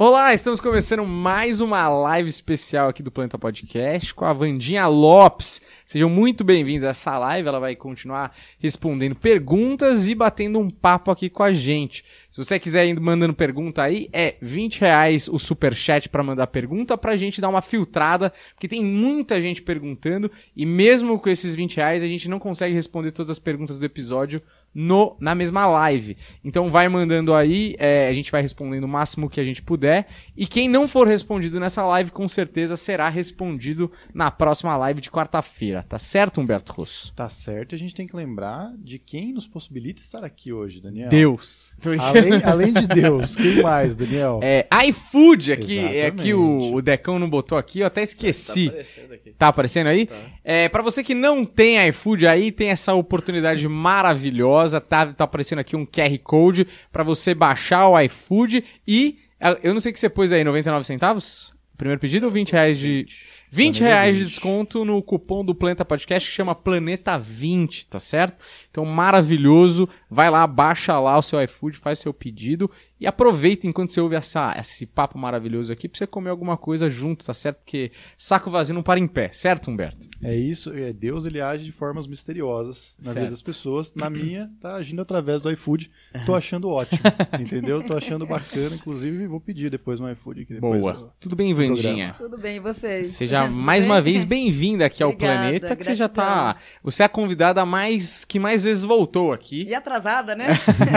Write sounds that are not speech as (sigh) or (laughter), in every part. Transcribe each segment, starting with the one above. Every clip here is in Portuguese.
Olá, estamos começando mais uma live especial aqui do Planeta Podcast com a Vandinha Lopes. Sejam muito bem-vindos a essa live. Ela vai continuar respondendo perguntas e batendo um papo aqui com a gente. Se você quiser ir mandando pergunta aí, é 20 reais o superchat para mandar pergunta pra gente dar uma filtrada, porque tem muita gente perguntando e mesmo com esses 20 reais a gente não consegue responder todas as perguntas do episódio no, na mesma live. Então vai mandando aí, é, a gente vai respondendo o máximo que a gente puder. E quem não for respondido nessa live, com certeza será respondido na próxima live de quarta-feira. Tá certo, Humberto Russo? Tá certo. A gente tem que lembrar de quem nos possibilita estar aqui hoje, Daniel. Deus. Além, (laughs) além de Deus, quem mais, Daniel? É, iFood aqui, é aqui o, o Decão não botou aqui, eu até esqueci. Tá aparecendo aqui. Tá aparecendo aí? Tá. É, para você que não tem iFood aí, tem essa oportunidade maravilhosa tá, tá aparecendo aqui um QR Code para você baixar o iFood e eu não sei o que você pôs aí, 99 centavos? Primeiro pedido ou 20 reais de. 20 reais de desconto no cupom do Planeta Podcast que chama Planeta 20, tá certo? Então, maravilhoso. Vai lá, baixa lá o seu iFood, faz seu pedido e aproveita enquanto você ouve essa, esse papo maravilhoso aqui pra você comer alguma coisa junto, tá certo? Porque saco vazio não para em pé, certo, Humberto? É isso, é Deus ele age de formas misteriosas na certo. vida das pessoas. Na minha, tá agindo através do iFood. Tô achando ótimo, (laughs) entendeu? Tô achando bacana, inclusive vou pedir depois no iFood. Aqui Boa. Do, Tudo bem, Vandinha? Tudo bem, e vocês? Seja mais uma vez (laughs) bem-vinda aqui ao Planeta, que gratidão. você já tá... Você é a convidada mais que mais vezes voltou aqui. E atrasada, né?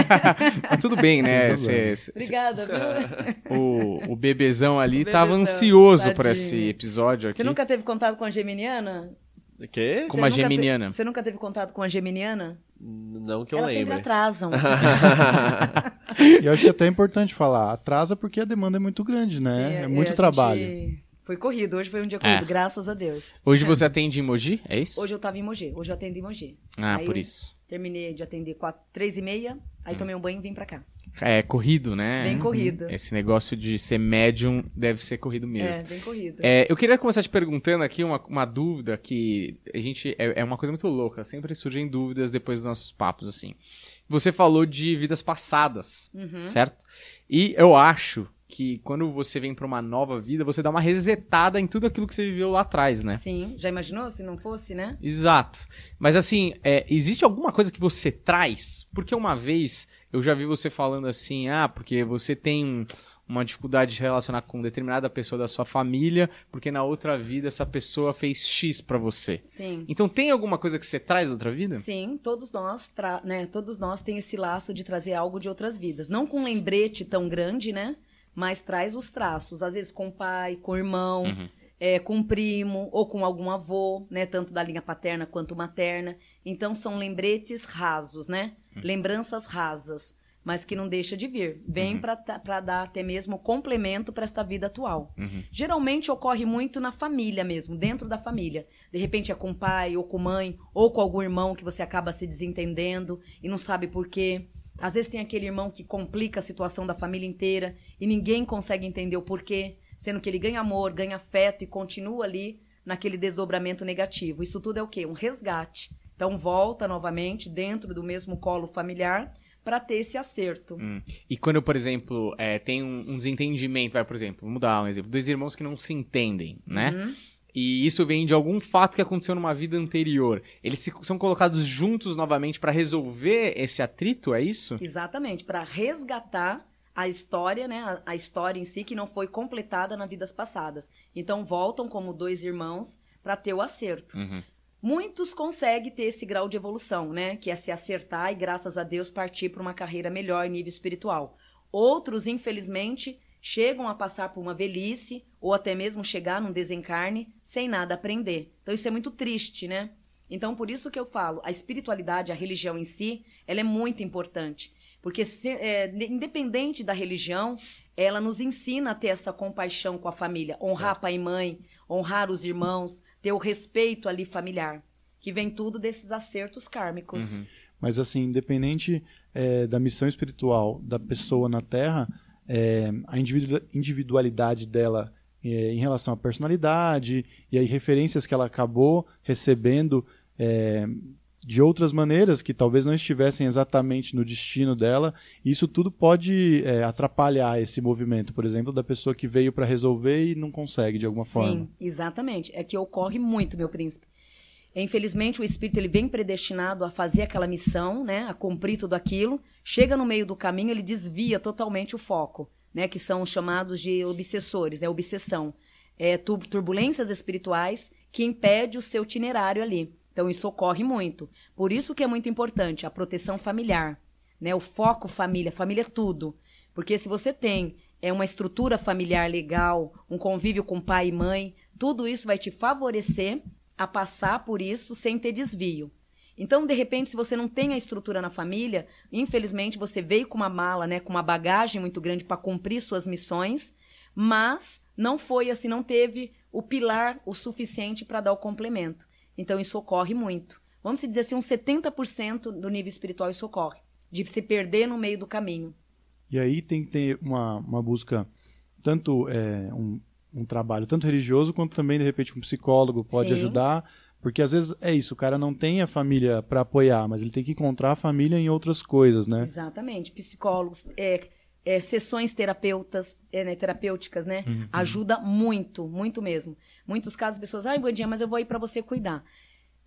(laughs) Mas tudo bem, né? Cê, Obrigada, viu? (laughs) O, o bebezão ali o bebezão, tava ansioso tadinho. por esse episódio aqui. Você nunca teve contato com a Geminiana? O quê? Com uma geminiana. Te... Você nunca teve contato com a geminiana? Não que eu Elas lembre. Elas sempre atrasam. (laughs) e eu acho que é até importante falar. Atrasa porque a demanda é muito grande, né? Sim, é muito trabalho. Gente... Foi corrido, hoje foi um dia corrido, é. graças a Deus. Hoje é. você atende em Mogi, é isso? Hoje eu tava em Mogi, hoje eu atendo em Mogi. Ah, aí por isso. Terminei de atender quatro, três e meia, aí hum. tomei um banho e vim pra cá. É corrido, né? Bem corrido. Esse negócio de ser médium deve ser corrido mesmo. É, bem corrido. É, eu queria começar te perguntando aqui uma, uma dúvida que a gente. É, é uma coisa muito louca. Sempre surgem dúvidas depois dos nossos papos, assim. Você falou de vidas passadas, uhum. certo? E eu acho que quando você vem para uma nova vida, você dá uma resetada em tudo aquilo que você viveu lá atrás, né? Sim, já imaginou se não fosse, né? Exato. Mas assim, é, existe alguma coisa que você traz? Porque uma vez eu já vi você falando assim, ah, porque você tem uma dificuldade de relacionar com determinada pessoa da sua família, porque na outra vida essa pessoa fez X para você. Sim. Então tem alguma coisa que você traz da outra vida? Sim, todos nós, né, todos nós tem esse laço de trazer algo de outras vidas, não com um lembrete tão grande, né? Mas traz os traços, às vezes com o pai, com o irmão, uhum. é, com um primo ou com algum avô, né, tanto da linha paterna quanto materna. Então são lembretes rasos, né? Lembranças rasas, mas que não deixa de vir. Vem uhum. para dar até mesmo complemento para esta vida atual. Uhum. Geralmente ocorre muito na família mesmo, dentro da família. De repente é com o pai, ou com mãe, ou com algum irmão que você acaba se desentendendo e não sabe por quê. Às vezes tem aquele irmão que complica a situação da família inteira e ninguém consegue entender o porquê, sendo que ele ganha amor, ganha afeto e continua ali naquele desdobramento negativo. Isso tudo é o quê? Um resgate. Então volta novamente dentro do mesmo colo familiar para ter esse acerto. Hum. E quando, por exemplo, é, tem um, um, desentendimento, vai, por exemplo, vamos dar um exemplo, dois irmãos que não se entendem, né? Uhum. E isso vem de algum fato que aconteceu numa vida anterior. Eles se, são colocados juntos novamente para resolver esse atrito, é isso? Exatamente, para resgatar a história, né, a, a, história em si que não foi completada nas vidas passadas. Então voltam como dois irmãos para ter o acerto. Uhum. Muitos conseguem ter esse grau de evolução, né? Que é se acertar e, graças a Deus, partir para uma carreira melhor em nível espiritual. Outros, infelizmente, chegam a passar por uma velhice ou até mesmo chegar num desencarne sem nada aprender. Então, isso é muito triste, né? Então, por isso que eu falo, a espiritualidade, a religião em si, ela é muito importante. Porque, se, é, independente da religião, ela nos ensina a ter essa compaixão com a família, honrar certo. pai e mãe, honrar os irmãos, ter o respeito ali familiar, que vem tudo desses acertos kármicos. Uhum. Mas assim, independente é, da missão espiritual da pessoa na Terra, é, a individualidade dela é, em relação à personalidade e aí referências que ela acabou recebendo é, de outras maneiras que talvez não estivessem exatamente no destino dela. Isso tudo pode é, atrapalhar esse movimento, por exemplo, da pessoa que veio para resolver e não consegue de alguma Sim, forma. Sim, exatamente. É que ocorre muito, meu príncipe. Infelizmente, o espírito ele vem predestinado a fazer aquela missão, né, a cumprir tudo aquilo. Chega no meio do caminho, ele desvia totalmente o foco, né, que são os chamados de obsessores, né, obsessão, é, turbulências espirituais que impede o seu itinerário ali. Então isso ocorre muito. Por isso que é muito importante a proteção familiar, né? O foco família, família é tudo. Porque se você tem é uma estrutura familiar legal, um convívio com pai e mãe, tudo isso vai te favorecer a passar por isso sem ter desvio. Então, de repente, se você não tem a estrutura na família, infelizmente você veio com uma mala, né, com uma bagagem muito grande para cumprir suas missões, mas não foi assim, não teve o pilar o suficiente para dar o complemento. Então isso ocorre muito. Vamos dizer assim, uns 70% do nível espiritual isso ocorre, de se perder no meio do caminho. E aí tem que ter uma, uma busca, tanto é, um, um trabalho tanto religioso quanto também, de repente, um psicólogo pode Sim. ajudar. Porque às vezes é isso, o cara não tem a família para apoiar, mas ele tem que encontrar a família em outras coisas, né? Exatamente. Psicólogos, é, é, sessões terapeutas, é, né, terapêuticas, né? Uhum. Ajuda muito, muito mesmo. Muitos casos, pessoas, ai, Bandinha, mas eu vou ir para você cuidar.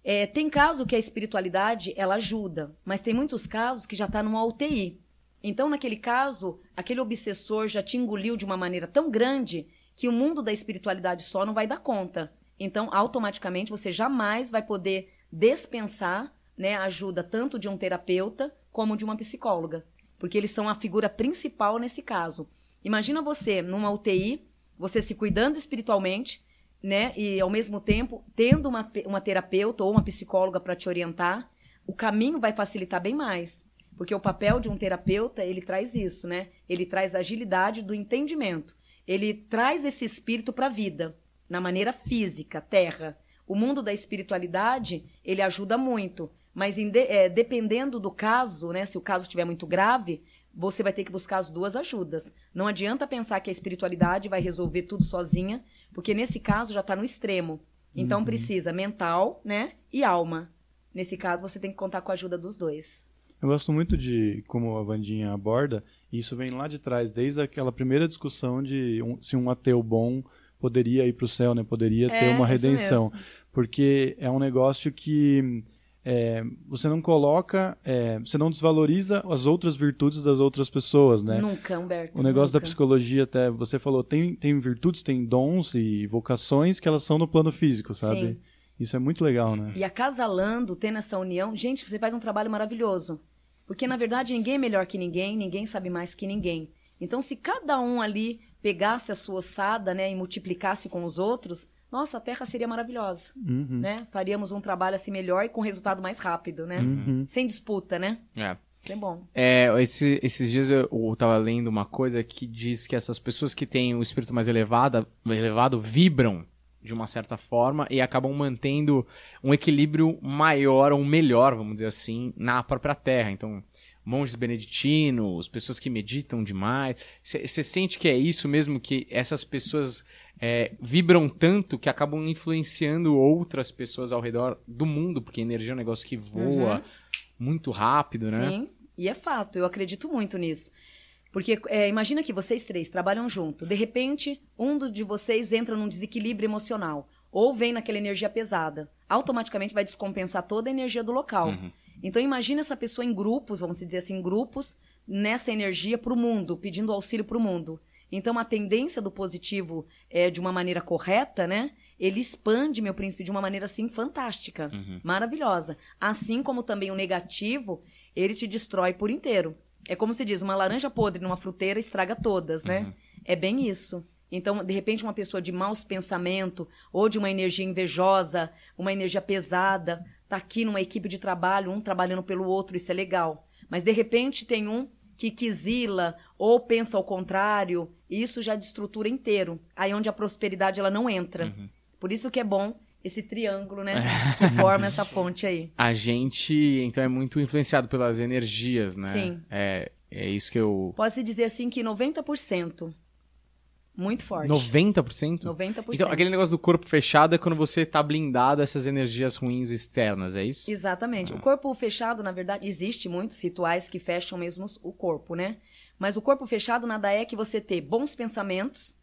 É, tem caso que a espiritualidade, ela ajuda, mas tem muitos casos que já está numa UTI. Então, naquele caso, aquele obsessor já te engoliu de uma maneira tão grande que o mundo da espiritualidade só não vai dar conta. Então, automaticamente, você jamais vai poder dispensar né, ajuda tanto de um terapeuta como de uma psicóloga porque eles são a figura principal nesse caso. Imagina você numa UTI, você se cuidando espiritualmente, né? E ao mesmo tempo tendo uma, uma terapeuta ou uma psicóloga para te orientar, o caminho vai facilitar bem mais. Porque o papel de um terapeuta, ele traz isso, né? Ele traz a agilidade do entendimento. Ele traz esse espírito para a vida, na maneira física, terra. O mundo da espiritualidade, ele ajuda muito. Mas de, é, dependendo do caso, né, se o caso estiver muito grave, você vai ter que buscar as duas ajudas. Não adianta pensar que a espiritualidade vai resolver tudo sozinha, porque nesse caso já está no extremo. Então uhum. precisa mental, né, e alma. Nesse caso você tem que contar com a ajuda dos dois. Eu gosto muito de como a Vandinha aborda, e isso vem lá de trás, desde aquela primeira discussão de um, se um ateu bom poderia ir para o céu, né, poderia é, ter uma redenção, porque é um negócio que é, você não coloca, é, você não desvaloriza as outras virtudes das outras pessoas, né? Nunca, Humberto. O negócio nunca. da psicologia, até você falou, tem, tem virtudes, tem dons e vocações que elas são no plano físico, sabe? Sim. Isso é muito legal, né? E acasalando, tendo essa união, gente, você faz um trabalho maravilhoso. Porque, na verdade, ninguém é melhor que ninguém, ninguém sabe mais que ninguém. Então, se cada um ali pegasse a sua ossada, né, e multiplicasse com os outros, nossa, a Terra seria maravilhosa, uhum. né? Faríamos um trabalho assim melhor e com resultado mais rápido, né? Uhum. Sem disputa, né? É. Isso é bom. É, esse, esses dias eu, eu tava lendo uma coisa que diz que essas pessoas que têm o espírito mais elevado, elevado vibram de uma certa forma e acabam mantendo um equilíbrio maior ou melhor, vamos dizer assim, na própria Terra. Então, monges beneditinos, pessoas que meditam demais. Você sente que é isso mesmo, que essas pessoas é, vibram tanto que acabam influenciando outras pessoas ao redor do mundo, porque energia é um negócio que voa uhum. muito rápido, né? Sim, e é fato, eu acredito muito nisso. Porque é, imagina que vocês três trabalham junto, de repente um de vocês entra num desequilíbrio emocional ou vem naquela energia pesada, automaticamente vai descompensar toda a energia do local. Uhum. Então imagina essa pessoa em grupos, vamos dizer assim, em grupos, nessa energia para o mundo, pedindo auxílio para o mundo. Então, a tendência do positivo é de uma maneira correta, né? Ele expande, meu príncipe, de uma maneira assim fantástica, uhum. maravilhosa. Assim como também o negativo, ele te destrói por inteiro. É como se diz, uma laranja podre numa fruteira estraga todas, né? Uhum. É bem isso. Então, de repente, uma pessoa de maus pensamentos ou de uma energia invejosa, uma energia pesada, tá aqui numa equipe de trabalho, um trabalhando pelo outro, isso é legal. Mas de repente tem um que quisila ou pensa ao contrário, isso já destrutura inteiro. Aí onde a prosperidade ela não entra. Uhum. Por isso que é bom esse triângulo, né? que forma essa (laughs) ponte aí. A gente, então, é muito influenciado pelas energias, né? Sim. É, é isso que eu... Pode-se dizer, assim, que 90% Muito forte. 90%? 90%. Então, aquele negócio do corpo fechado é quando você tá blindado a essas energias ruins externas, é isso? Exatamente. O corpo fechado, na verdade, existe muitos rituais que fecham mesmo o corpo, né? Mas o corpo fechado nada é que você ter bons pensamentos,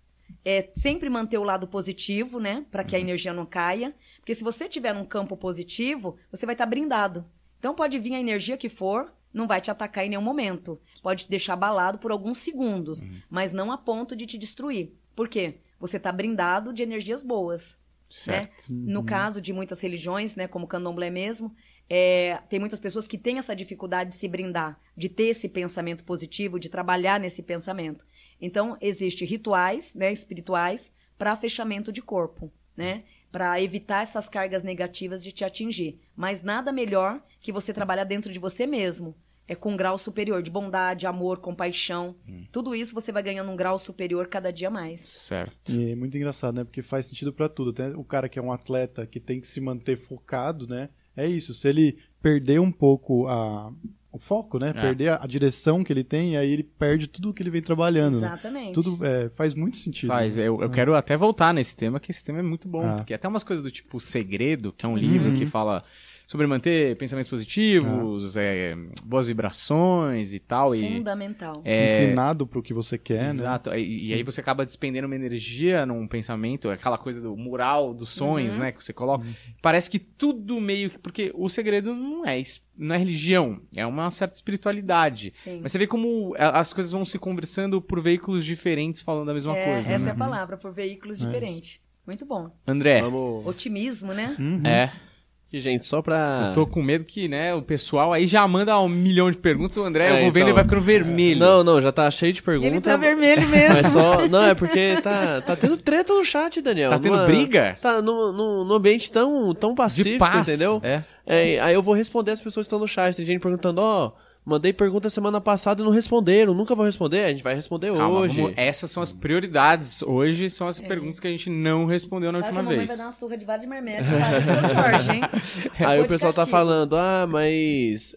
é sempre manter o lado positivo, né? Para que a energia não caia. Porque se você tiver num campo positivo, você vai estar tá brindado. Então pode vir a energia que for, não vai te atacar em nenhum momento. Pode te deixar abalado por alguns segundos, uhum. mas não a ponto de te destruir. Por quê? Você está brindado de energias boas. Né? Certo. Né? No uhum. caso de muitas religiões, né, como o candomblé mesmo, é, tem muitas pessoas que têm essa dificuldade de se brindar, de ter esse pensamento positivo, de trabalhar nesse pensamento. Então, existem rituais né, espirituais para fechamento de corpo, né? Para evitar essas cargas negativas de te atingir. Mas nada melhor que você trabalhar dentro de você mesmo. É com um grau superior de bondade, amor, compaixão. Hum. Tudo isso você vai ganhando um grau superior cada dia mais. Certo. E é muito engraçado, né? Porque faz sentido para tudo. Até o cara que é um atleta que tem que se manter focado, né? É isso. Se ele perder um pouco a, o foco, né? É. Perder a, a, direção que ele tem, e aí ele perde tudo que ele vem trabalhando. Né? Exatamente. Né? Tudo é, faz muito sentido. Faz. Né? Eu, eu é. quero até voltar nesse tema, que esse tema é muito bom. Ah. Porque até umas coisas do tipo Segredo, que é um livro uhum. que fala sobre manter pensamentos positivos, ah. é, boas vibrações e tal. Fundamental. E, é, Inclinado para o que você quer, exato. né? Exato. E, e, aí você acaba despendendo uma energia num pensamento, aquela coisa do mural dos sonhos, uhum. né? Que você coloca. Uhum. Parece que tudo meio que. Porque o segredo não é, não é religião, é uma certa espiritualidade. Sim. Mas você vê como as coisas vão se conversando por veículos diferentes falando a mesma é, coisa. Essa né? é a palavra, por veículos é diferentes. Muito bom. André. Vamos... Otimismo, né? Uhum. É. E, gente, só pra. Eu tô com medo que, né, o pessoal aí já manda um milhão de perguntas, o André, é, eu vou vendo, então... ele vai ficando vermelho. Não, não, já tá cheio de perguntas. Ele tá vermelho mesmo. Mas só. Não, é porque tá, tá tendo treta no chat, Daniel. Tá tendo Uma... briga? Tá num, num, num ambiente tão, tão pacífico, paz, entendeu? É. é. Aí eu vou responder as pessoas que estão no chat. Tem gente perguntando, ó. Oh, Mandei pergunta semana passada e não responderam. Nunca vou responder. A gente vai responder Calma, hoje. Vamos... Essas são as prioridades. Hoje são as é. perguntas que a gente não respondeu na última vez. vai dar uma surra de marmete, tá? Jorge, (laughs) hein? Aí o pessoal tá falando, ah, mas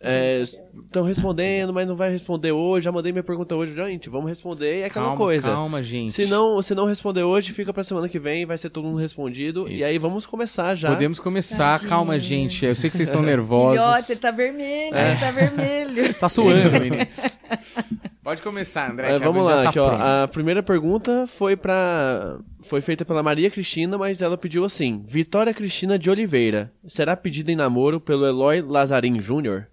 estão é, respondendo, mas não vai responder hoje. Já mandei minha pergunta hoje. Gente, vamos responder e é aquela calma, coisa. Calma, gente. Se não, se não responder hoje, fica pra semana que vem, vai ser todo mundo respondido. Isso. E aí vamos começar já. Podemos começar. Tadinho. Calma, gente. Eu sei que vocês estão (laughs) nervosos. Filhote, ele tá vermelho, é. ele tá vermelho. Tá suando, menino. Pode começar, André. É, vamos lá, tá aqui, ó, a primeira pergunta foi para foi feita pela Maria Cristina, mas ela pediu assim: Vitória Cristina de Oliveira será pedida em namoro pelo Eloy Lazarim Júnior?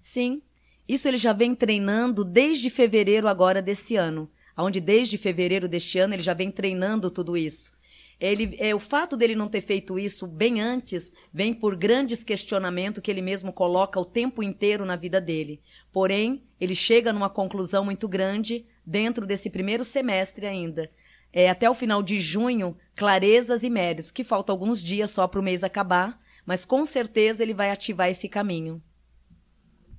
Sim, isso ele já vem treinando desde fevereiro agora desse ano, onde desde fevereiro deste ano ele já vem treinando tudo isso. Ele, é, o fato dele não ter feito isso bem antes vem por grandes questionamentos que ele mesmo coloca o tempo inteiro na vida dele. Porém, ele chega numa conclusão muito grande dentro desse primeiro semestre ainda. É, até o final de junho, clarezas e méritos, que falta alguns dias só para o mês acabar, mas com certeza ele vai ativar esse caminho.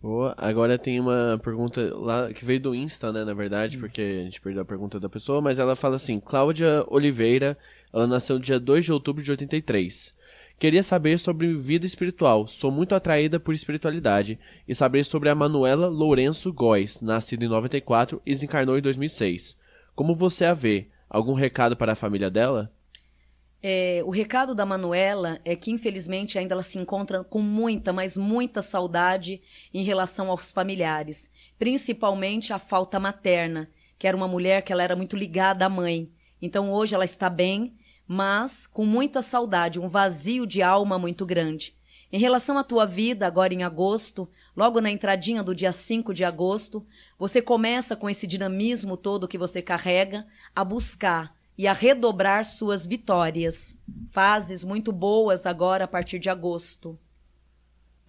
Boa. Agora tem uma pergunta lá que veio do Insta, né, na verdade, hum. porque a gente perdeu a pergunta da pessoa, mas ela fala assim: Cláudia Oliveira, ela nasceu dia 2 de outubro de 83. Queria saber sobre vida espiritual. Sou muito atraída por espiritualidade e saber sobre a Manuela Lourenço Góes, nascida em 94 e desencarnou em 2006. Como você a vê? Algum recado para a família dela? É, o recado da Manuela é que, infelizmente, ainda ela se encontra com muita, mas muita saudade em relação aos familiares, principalmente a falta materna, que era uma mulher que ela era muito ligada à mãe. Então, hoje ela está bem, mas com muita saudade, um vazio de alma muito grande. Em relação à tua vida, agora em agosto, logo na entradinha do dia 5 de agosto, você começa com esse dinamismo todo que você carrega a buscar e a redobrar suas vitórias. Fases muito boas agora a partir de agosto.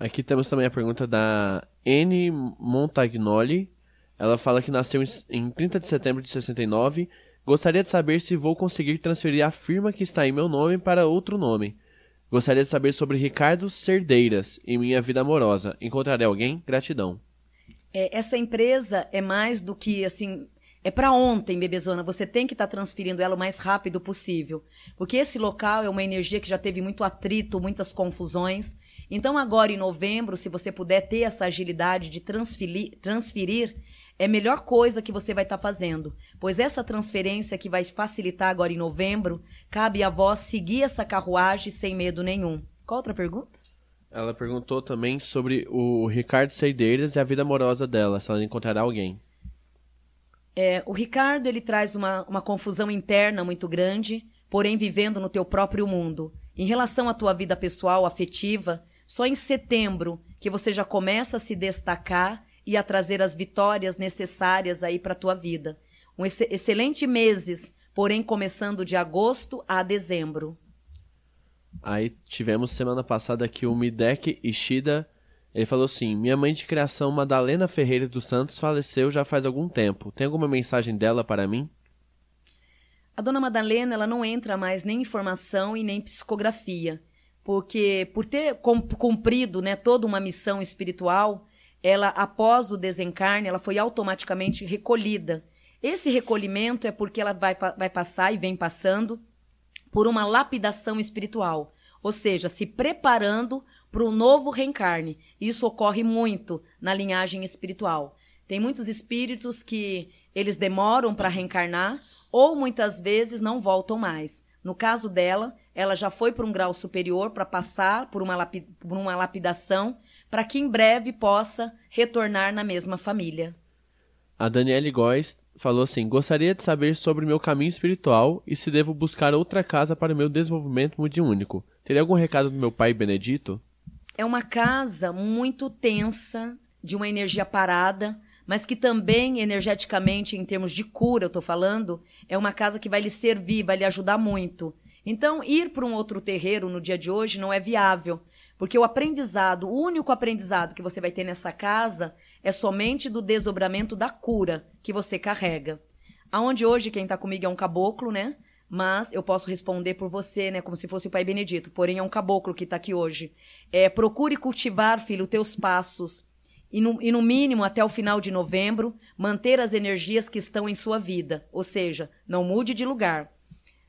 Aqui temos também a pergunta da N. Montagnoli. Ela fala que nasceu em 30 de setembro de 69. Gostaria de saber se vou conseguir transferir a firma que está em meu nome para outro nome. Gostaria de saber sobre Ricardo Cerdeiras em minha vida amorosa. Encontrarei alguém? Gratidão. É, essa empresa é mais do que assim é para ontem, bebezona. Você tem que estar tá transferindo ela o mais rápido possível. Porque esse local é uma energia que já teve muito atrito, muitas confusões. Então, agora em novembro, se você puder ter essa agilidade de transferir, transferir é a melhor coisa que você vai estar tá fazendo, pois essa transferência que vai facilitar agora em novembro, cabe a vós seguir essa carruagem sem medo nenhum. Qual outra pergunta? Ela perguntou também sobre o Ricardo Seideiras e a vida amorosa dela, se ela encontrará alguém. É, o Ricardo ele traz uma, uma confusão interna muito grande, porém vivendo no teu próprio mundo. Em relação à tua vida pessoal, afetiva, só em setembro que você já começa a se destacar e a trazer as vitórias necessárias aí para a tua vida. Um ex excelente meses, porém começando de agosto a dezembro. Aí tivemos semana passada aqui o Midek Ishida. Ele falou assim: Minha mãe de criação, Madalena Ferreira dos Santos, faleceu já faz algum tempo. Tem alguma mensagem dela para mim? A dona Madalena ela não entra mais nem em formação e nem psicografia, porque por ter cumprido né, toda uma missão espiritual, ela após o desencarne, ela foi automaticamente recolhida. Esse recolhimento é porque ela vai, vai passar e vem passando por uma lapidação espiritual, ou seja, se preparando para o novo reencarne. Isso ocorre muito na linhagem espiritual. Tem muitos espíritos que eles demoram para reencarnar ou muitas vezes não voltam mais. No caso dela, ela já foi para um grau superior para passar por uma, por uma lapidação para que em breve possa retornar na mesma família. A Daniele Góes falou assim: Gostaria de saber sobre meu caminho espiritual e se devo buscar outra casa para o meu desenvolvimento mediúnico. Teria algum recado do meu pai Benedito? É uma casa muito tensa, de uma energia parada, mas que também, energeticamente, em termos de cura, eu estou falando, é uma casa que vai lhe servir, vai lhe ajudar muito. Então, ir para um outro terreiro no dia de hoje não é viável, porque o aprendizado, o único aprendizado que você vai ter nessa casa é somente do desdobramento da cura que você carrega. Aonde hoje quem está comigo é um caboclo, né? Mas eu posso responder por você, né? Como se fosse o Pai Benedito. Porém, é um caboclo que está aqui hoje. É, procure cultivar, filho, teus passos e no, e no mínimo até o final de novembro, manter as energias que estão em sua vida, ou seja, não mude de lugar.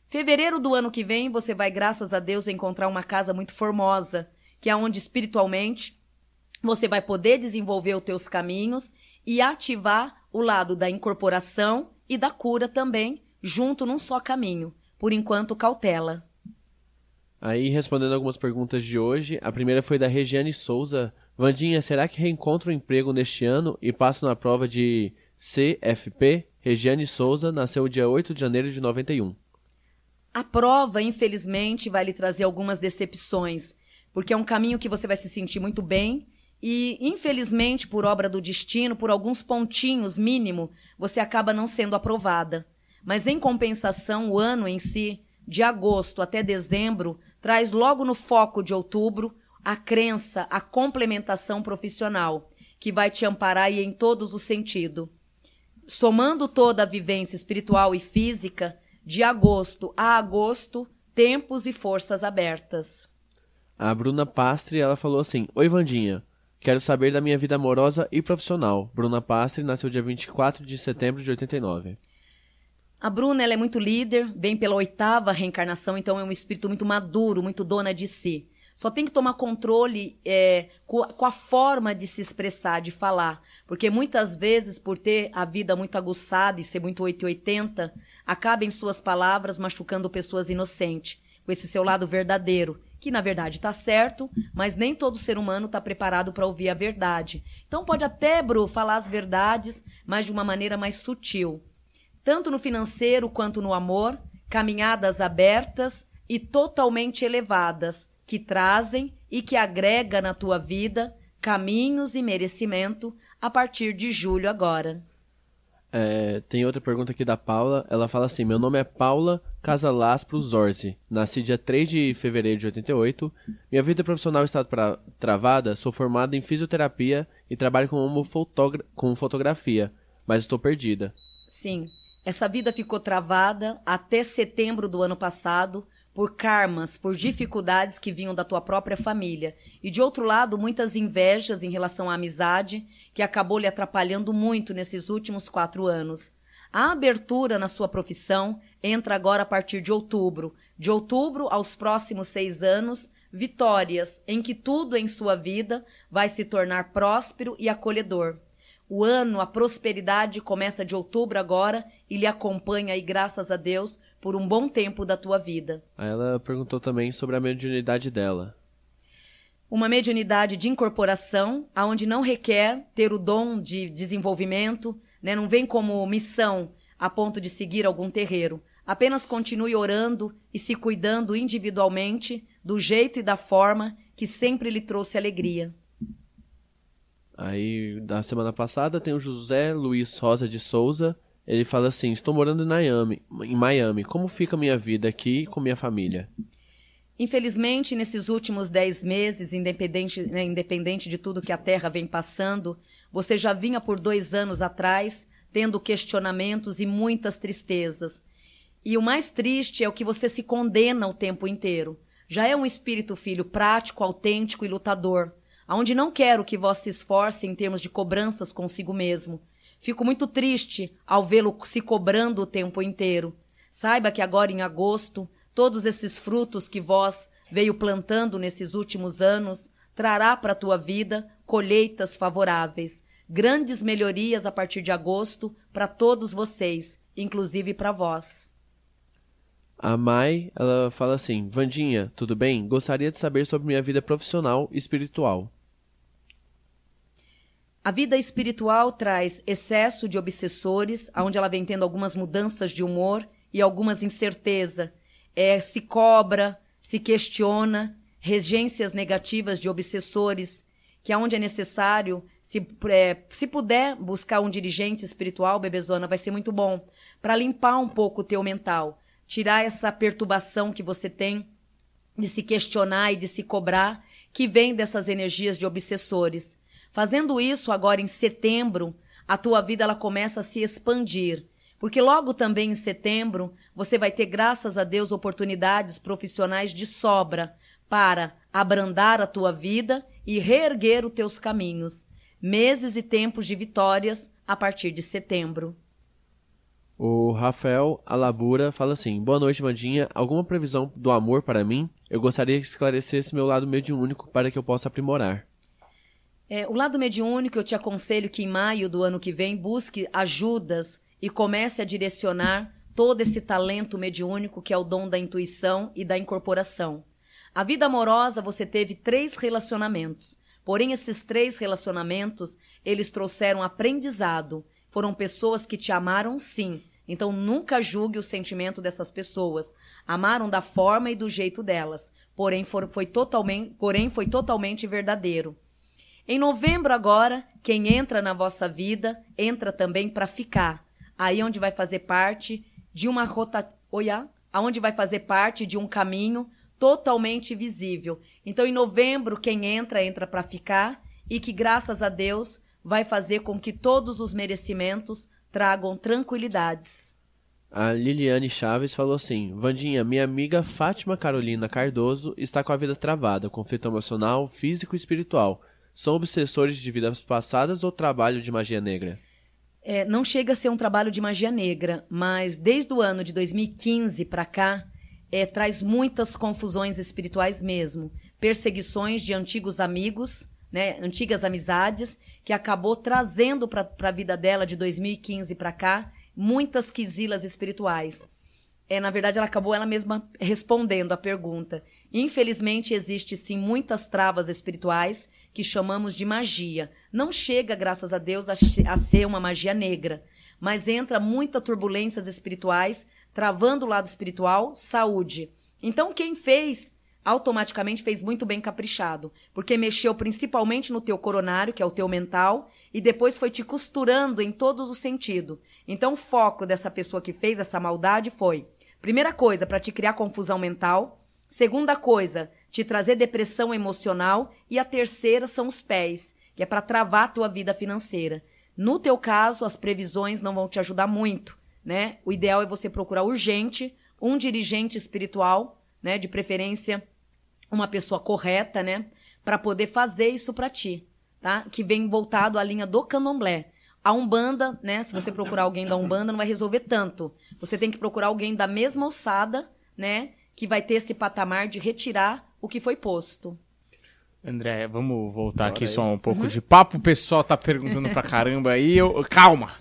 Fevereiro do ano que vem, você vai, graças a Deus, encontrar uma casa muito formosa, que é onde espiritualmente você vai poder desenvolver os teus caminhos e ativar o lado da incorporação e da cura também, junto num só caminho. Por enquanto, cautela. Aí, respondendo algumas perguntas de hoje, a primeira foi da Regiane Souza, Vandinha, será que reencontro um emprego neste ano e passo na prova de CFP? Regiane Souza nasceu dia 8 de janeiro de 91. A prova, infelizmente, vai lhe trazer algumas decepções, porque é um caminho que você vai se sentir muito bem e, infelizmente, por obra do destino, por alguns pontinhos mínimo, você acaba não sendo aprovada. Mas, em compensação, o ano em si, de agosto até dezembro, traz logo no foco de outubro a crença, a complementação profissional, que vai te amparar e em todos os sentidos. Somando toda a vivência espiritual e física, de agosto a agosto, tempos e forças abertas. A Bruna Pastre, ela falou assim: Oi, Vandinha. Quero saber da minha vida amorosa e profissional. Bruna Pastre nasceu dia 24 de setembro de 89. A Bruna ela é muito líder, vem pela oitava reencarnação, então é um espírito muito maduro, muito dona de si. Só tem que tomar controle é, com, com, a forma de se expressar, de falar. Porque muitas vezes, por ter a vida muito aguçada e ser muito 880, acaba suas palavras machucando pessoas inocentes, com esse seu lado verdadeiro, que na verdade está certo, mas nem todo ser humano está preparado para ouvir a verdade. Então pode até, Bru, falar as verdades, mas de uma maneira mais sutil. Tanto no financeiro quanto no amor, caminhadas abertas e totalmente elevadas que trazem e que agrega na tua vida caminhos e merecimento a partir de julho agora. É, tem outra pergunta aqui da Paula. Ela fala assim: Meu nome é Paula Casalaspro Zorzi. Nasci dia 3 de fevereiro de 88. Minha vida profissional está pra, travada. Sou formada em fisioterapia e trabalho como, com fotografia, mas estou perdida. Sim. Essa vida ficou travada até setembro do ano passado por karmas, por dificuldades que vinham da tua própria família. E de outro lado, muitas invejas em relação à amizade, que acabou lhe atrapalhando muito nesses últimos quatro anos. A abertura na sua profissão entra agora a partir de outubro. De outubro aos próximos seis anos, vitórias em que tudo em sua vida vai se tornar próspero e acolhedor. O ano, a prosperidade começa de outubro agora e lhe acompanha aí, graças a Deus, por um bom tempo da tua vida. Ela perguntou também sobre a mediunidade dela. Uma mediunidade de incorporação, aonde não requer ter o dom de desenvolvimento, né? não vem como missão a ponto de seguir algum terreiro. Apenas continue orando e se cuidando individualmente, do jeito e da forma que sempre lhe trouxe alegria. Aí, da semana passada, tem o José Luiz Rosa de Souza. Ele fala assim: Estou morando em Miami, em Miami. Como fica minha vida aqui com minha família? Infelizmente, nesses últimos dez meses, independente, né, independente de tudo que a Terra vem passando, você já vinha por dois anos atrás tendo questionamentos e muitas tristezas. E o mais triste é o que você se condena o tempo inteiro. Já é um espírito filho prático, autêntico e lutador, aonde não quero que vós se esforce em termos de cobranças consigo mesmo. Fico muito triste ao vê-lo se cobrando o tempo inteiro. Saiba que agora em agosto, todos esses frutos que vós veio plantando nesses últimos anos trará para a tua vida colheitas favoráveis, grandes melhorias a partir de agosto para todos vocês, inclusive para vós. A Mai, ela fala assim: Vandinha, tudo bem? Gostaria de saber sobre minha vida profissional e espiritual. A vida espiritual traz excesso de obsessores, onde ela vem tendo algumas mudanças de humor e algumas incerteza. É, se cobra, se questiona, regências negativas de obsessores, que aonde é necessário, se, é, se puder buscar um dirigente espiritual, bebezona, vai ser muito bom, para limpar um pouco o teu mental tirar essa perturbação que você tem de se questionar e de se cobrar, que vem dessas energias de obsessores. Fazendo isso agora em setembro, a tua vida ela começa a se expandir, porque logo também em setembro você vai ter, graças a Deus, oportunidades profissionais de sobra para abrandar a tua vida e reerguer os teus caminhos. Meses e tempos de vitórias a partir de setembro. O Rafael Alabura fala assim: Boa noite, Vandinha. Alguma previsão do amor para mim? Eu gostaria que esclarecesse meu lado mediúnico para que eu possa aprimorar. É, o lado mediúnico, eu te aconselho que em maio do ano que vem busque ajudas e comece a direcionar todo esse talento mediúnico que é o dom da intuição e da incorporação. A vida amorosa você teve três relacionamentos. Porém, esses três relacionamentos, eles trouxeram aprendizado foram pessoas que te amaram sim. Então nunca julgue o sentimento dessas pessoas. Amaram da forma e do jeito delas, porém for, foi totalmente, porém foi totalmente verdadeiro. Em novembro agora, quem entra na vossa vida entra também para ficar. Aí onde vai fazer parte de uma rota, olha, aonde vai fazer parte de um caminho totalmente visível. Então em novembro quem entra entra para ficar e que graças a Deus vai fazer com que todos os merecimentos tragam tranquilidades. A Liliane Chaves falou assim: Vandinha, minha amiga Fátima Carolina Cardoso está com a vida travada, conflito emocional, físico e espiritual. São obsessores de vidas passadas ou trabalho de magia negra? É, não chega a ser um trabalho de magia negra, mas desde o ano de 2015 para cá, é, traz muitas confusões espirituais mesmo. Perseguições de antigos amigos, né, antigas amizades que acabou trazendo para a vida dela de 2015 para cá muitas quisilas espirituais. É, na verdade, ela acabou ela mesma respondendo a pergunta. Infelizmente, existe sim muitas travas espirituais que chamamos de magia. Não chega, graças a Deus, a, a ser uma magia negra, mas entra muitas turbulências espirituais, travando o lado espiritual, saúde. Então, quem fez automaticamente fez muito bem caprichado, porque mexeu principalmente no teu coronário, que é o teu mental, e depois foi te costurando em todos os sentidos. Então o foco dessa pessoa que fez essa maldade foi, primeira coisa, para te criar confusão mental, segunda coisa, te trazer depressão emocional e a terceira são os pés, que é para travar a tua vida financeira. No teu caso, as previsões não vão te ajudar muito, né? O ideal é você procurar urgente um dirigente espiritual, né, de preferência uma pessoa correta, né, para poder fazer isso para ti, tá? Que vem voltado à linha do candomblé. A Umbanda, né, se você procurar alguém da Umbanda, não vai resolver tanto. Você tem que procurar alguém da mesma alçada, né, que vai ter esse patamar de retirar o que foi posto. André, vamos voltar Bora aqui aí. só um pouco uhum. de papo. O pessoal tá perguntando pra caramba aí. Eu... Calma!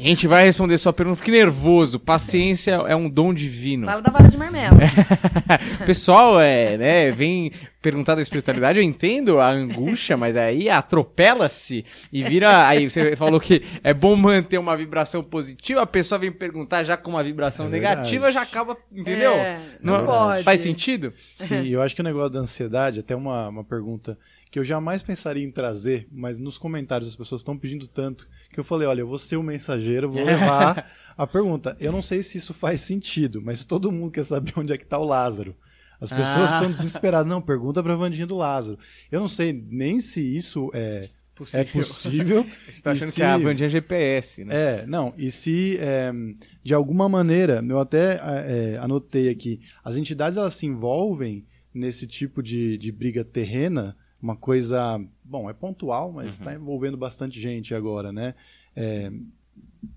A gente vai responder sua pergunta. Fique nervoso. Paciência é um dom divino. Fala da vara de marmelo. o (laughs) pessoal é, né, vem perguntar da espiritualidade. Eu entendo a angústia, mas aí atropela-se e vira. Aí você falou que é bom manter uma vibração positiva. A pessoa vem perguntar já com uma vibração é negativa, já acaba. Entendeu? É, não, não pode. Faz sentido? Sim, eu acho que o negócio da ansiedade, até uma, uma pergunta que eu jamais pensaria em trazer, mas nos comentários as pessoas estão pedindo tanto que eu falei, olha, eu vou ser o mensageiro, vou (laughs) levar a pergunta. Eu não sei se isso faz sentido, mas todo mundo quer saber onde é que está o Lázaro. As pessoas ah. estão desesperadas. Não, pergunta para a Vandinha do Lázaro. Eu não sei nem se isso é possível. É possível. (laughs) Você está achando se... que é a Vandinha GPS, né? É, não. E se, é, de alguma maneira, eu até é, anotei aqui, as entidades elas se envolvem nesse tipo de, de briga terrena uma coisa, bom, é pontual, mas está uhum. envolvendo bastante gente agora, né? É,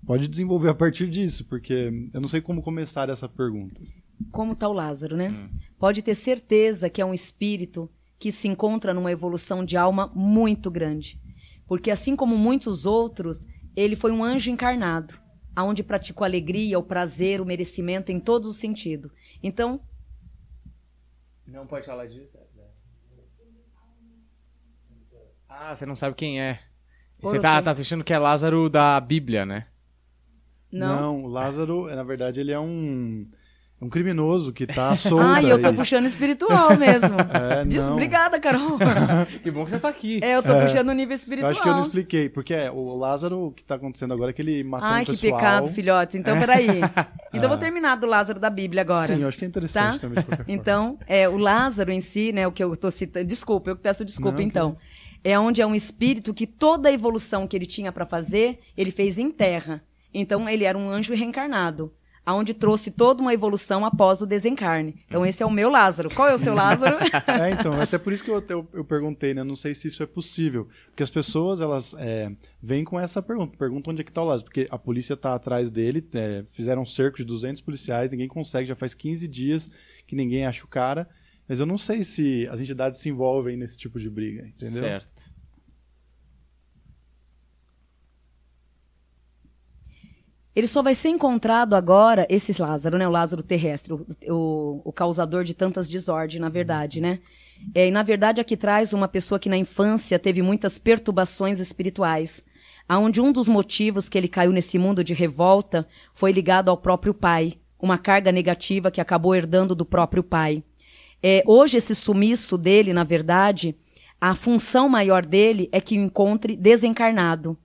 pode desenvolver a partir disso, porque eu não sei como começar essa pergunta. Como está o Lázaro, né? Uhum. Pode ter certeza que é um espírito que se encontra numa evolução de alma muito grande. Porque assim como muitos outros, ele foi um anjo encarnado, aonde praticou a alegria, o prazer, o merecimento em todos os sentidos. Então, não pode falar disso? Ah, você não sabe quem é. Você tá, tá achando que é Lázaro da Bíblia, né? Não. Não, Lázaro, na verdade, ele é um, um criminoso que tá (laughs) solto. ah, e eu tô puxando espiritual mesmo. (laughs) é, Disso, obrigada, Carol. (laughs) que bom que você tá aqui. É, eu tô é, puxando o nível espiritual. Eu acho que eu não expliquei, porque é, o Lázaro, o que tá acontecendo agora é que ele matou Ai, um pessoal. Ai, que pecado, filhotes. Então, peraí. Então, vou terminar do Lázaro da Bíblia agora. Sim, eu acho que é interessante tá? também. Então, é, o Lázaro em si, né, o que eu tô citando. Desculpa, eu peço desculpa, não, então. Que é onde é um espírito que toda a evolução que ele tinha para fazer, ele fez em terra. Então ele era um anjo reencarnado, aonde trouxe toda uma evolução após o desencarne. Então esse é o meu Lázaro. Qual é o seu Lázaro? (laughs) é, então, até por isso que eu, eu, eu, perguntei, né? Não sei se isso é possível. Porque as pessoas, elas é, vêm com essa pergunta. Perguntam onde é que está o Lázaro. Porque a polícia está atrás dele, é, fizeram um cerco de 200 policiais, ninguém consegue, já faz 15 dias que ninguém acha o cara. Mas eu não sei se as entidades se envolvem nesse tipo de briga, entendeu? Certo. Ele só vai ser encontrado agora, esse Lázaro, né? O Lázaro terrestre, o, o, o causador de tantas desordens, na verdade, né? É, e na verdade aqui traz uma pessoa que na infância teve muitas perturbações espirituais, aonde um dos motivos que ele caiu nesse mundo de revolta foi ligado ao próprio pai, uma carga negativa que acabou herdando do próprio pai. É, hoje, esse sumiço dele, na verdade, a função maior dele é que o encontre desencarnado.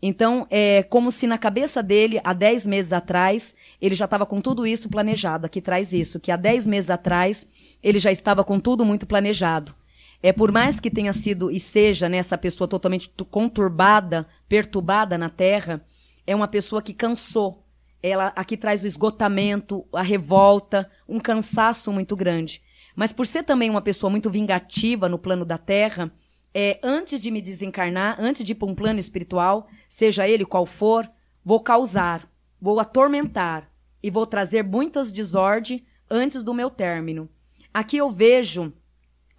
Então, é como se na cabeça dele, há 10 meses atrás, ele já estava com tudo isso planejado. Aqui traz isso, que há 10 meses atrás, ele já estava com tudo muito planejado. É por mais que tenha sido e seja né, pessoa totalmente conturbada, perturbada na Terra, é uma pessoa que cansou. Ela aqui traz o esgotamento, a revolta, um cansaço muito grande. Mas por ser também uma pessoa muito vingativa no plano da Terra, é, antes de me desencarnar, antes de ir para um plano espiritual, seja ele qual for, vou causar, vou atormentar e vou trazer muitas desordens antes do meu término. Aqui eu vejo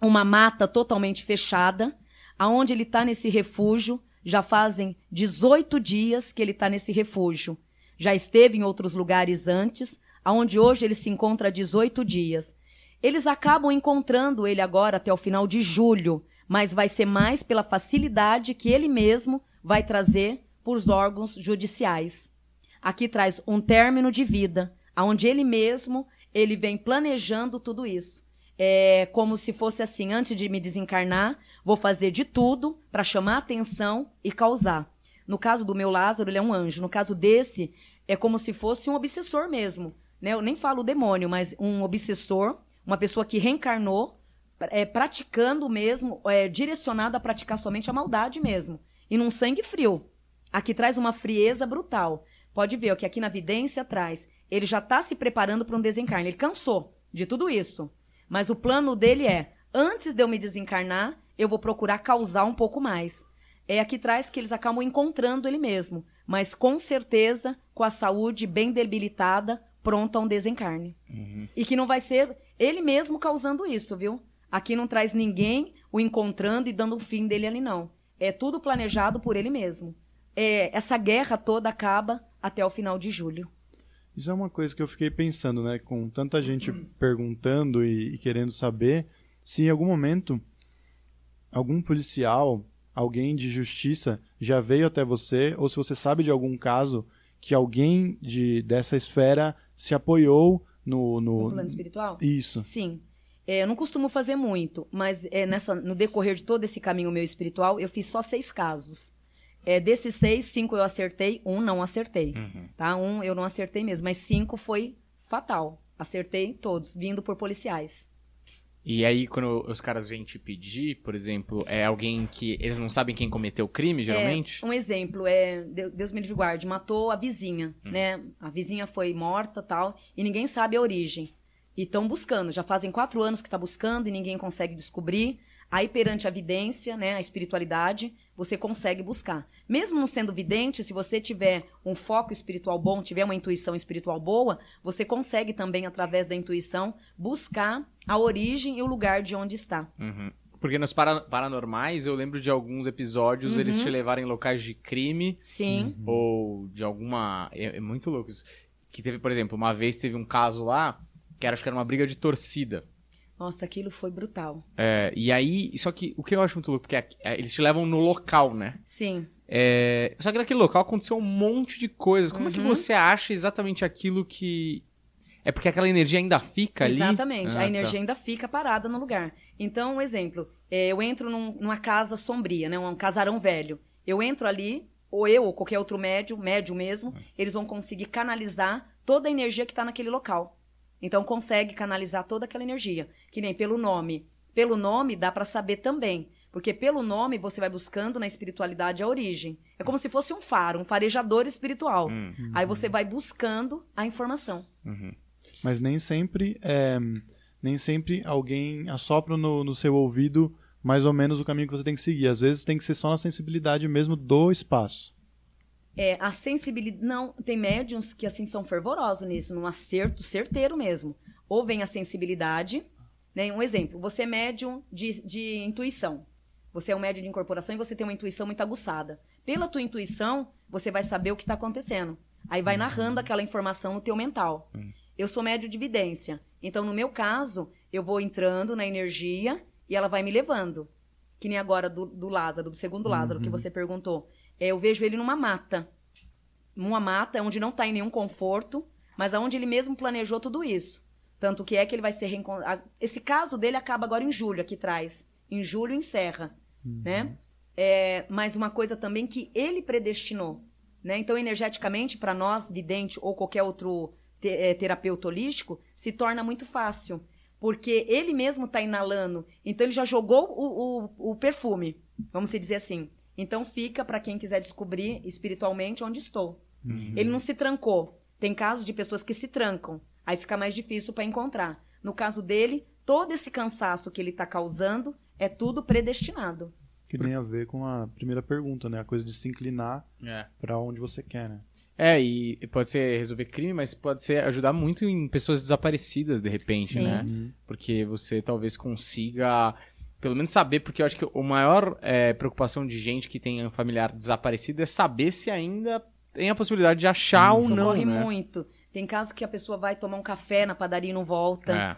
uma mata totalmente fechada, aonde ele está nesse refúgio. Já fazem 18 dias que ele está nesse refúgio. Já esteve em outros lugares antes, aonde hoje ele se encontra há 18 dias. Eles acabam encontrando ele agora até o final de julho, mas vai ser mais pela facilidade que ele mesmo vai trazer para os órgãos judiciais. Aqui traz um término de vida, aonde ele mesmo ele vem planejando tudo isso. É como se fosse assim, antes de me desencarnar, vou fazer de tudo para chamar atenção e causar. No caso do meu Lázaro, ele é um anjo. No caso desse, é como se fosse um obsessor mesmo. Né? Eu nem falo demônio, mas um obsessor uma pessoa que reencarnou é, praticando mesmo, é, direcionada a praticar somente a maldade mesmo. E num sangue frio. Aqui traz uma frieza brutal. Pode ver ó, que aqui na vidência traz. Ele já está se preparando para um desencarne. Ele cansou de tudo isso. Mas o plano dele é: antes de eu me desencarnar, eu vou procurar causar um pouco mais. É aqui traz que eles acabam encontrando ele mesmo. Mas com certeza com a saúde bem debilitada, pronta a um desencarne. Uhum. E que não vai ser ele mesmo causando isso, viu? Aqui não traz ninguém, o encontrando e dando o fim dele ali, não. É tudo planejado por ele mesmo. É, essa guerra toda acaba até o final de julho. Isso é uma coisa que eu fiquei pensando, né? Com tanta gente perguntando e, e querendo saber se em algum momento algum policial, alguém de justiça já veio até você, ou se você sabe de algum caso que alguém de, dessa esfera se apoiou no, no... no plano espiritual? Isso. Sim. É, eu não costumo fazer muito, mas é, nessa, no decorrer de todo esse caminho meu espiritual, eu fiz só seis casos. É, desses seis, cinco eu acertei, um não acertei. Uhum. Tá? Um eu não acertei mesmo, mas cinco foi fatal. Acertei todos, vindo por policiais. E aí, quando os caras vêm te pedir, por exemplo, é alguém que eles não sabem quem cometeu o crime, é, geralmente? É, um exemplo é, Deus me livre guarde, matou a vizinha, hum. né? A vizinha foi morta tal, e ninguém sabe a origem. E estão buscando, já fazem quatro anos que está buscando e ninguém consegue descobrir. Aí, perante a vidência, né, a espiritualidade, você consegue buscar. Mesmo não sendo vidente, se você tiver um foco espiritual bom, tiver uma intuição espiritual boa, você consegue também, através da intuição, buscar a origem e o lugar de onde está. Uhum. Porque nos para paranormais, eu lembro de alguns episódios, uhum. eles te levaram em locais de crime. Sim. Uhum. Ou de alguma... É, é, muito louco isso. Que teve, por exemplo, uma vez teve um caso lá, que era, acho que era uma briga de torcida. Nossa, aquilo foi brutal. É, e aí, só que o que eu acho muito louco, porque é, é, eles te levam no local, né? Sim. É, só que naquele local aconteceu um monte de coisas. Como uhum. é que uhum. você acha exatamente aquilo que. É porque aquela energia ainda fica ali? Exatamente, ah, a energia tá. ainda fica parada no lugar. Então, um exemplo, é, eu entro num, numa casa sombria, né, um casarão velho. Eu entro ali, ou eu, ou qualquer outro médio, médio mesmo, uhum. eles vão conseguir canalizar toda a energia que está naquele local. Então consegue canalizar toda aquela energia, que nem pelo nome. Pelo nome dá para saber também, porque pelo nome você vai buscando na espiritualidade a origem. É como se fosse um faro, um farejador espiritual. Uhum. Aí você vai buscando a informação. Uhum. Mas nem sempre é, nem sempre alguém assopra no, no seu ouvido mais ou menos o caminho que você tem que seguir. Às vezes tem que ser só na sensibilidade mesmo do espaço. É, a sensibilidade. Não, tem médiums que assim são fervorosos nisso, num acerto certeiro mesmo. Ou vem a sensibilidade. Né? Um exemplo, você é médium de, de intuição. Você é um médium de incorporação e você tem uma intuição muito aguçada. Pela tua intuição, você vai saber o que está acontecendo. Aí vai narrando aquela informação no teu mental. Eu sou médium de vidência. Então, no meu caso, eu vou entrando na energia e ela vai me levando. Que nem agora do, do Lázaro, do segundo Lázaro, uhum. que você perguntou. É, eu vejo ele numa mata. Numa mata onde não está em nenhum conforto, mas aonde ele mesmo planejou tudo isso. Tanto que é que ele vai ser reencontrado. Esse caso dele acaba agora em julho, aqui traz. Em julho encerra, uhum. né? É, mas uma coisa também que ele predestinou, né? Então, energeticamente, para nós, vidente ou qualquer outro te, é, terapeuta holístico, se torna muito fácil. Porque ele mesmo está inalando. Então, ele já jogou o, o, o perfume, vamos dizer assim. Então fica para quem quiser descobrir espiritualmente onde estou. Uhum. Ele não se trancou. Tem casos de pessoas que se trancam. Aí fica mais difícil para encontrar. No caso dele, todo esse cansaço que ele está causando é tudo predestinado. Que tem a ver com a primeira pergunta, né? A coisa de se inclinar é. para onde você quer, né? É, e pode ser resolver crime, mas pode ser ajudar muito em pessoas desaparecidas, de repente, Sim. né? Uhum. Porque você talvez consiga pelo menos saber, porque eu acho que a maior é, preocupação de gente que tem um familiar desaparecido é saber se ainda tem a possibilidade de achar hum, ou não. Corre né? muito. Tem casos que a pessoa vai tomar um café na padaria e não volta. É.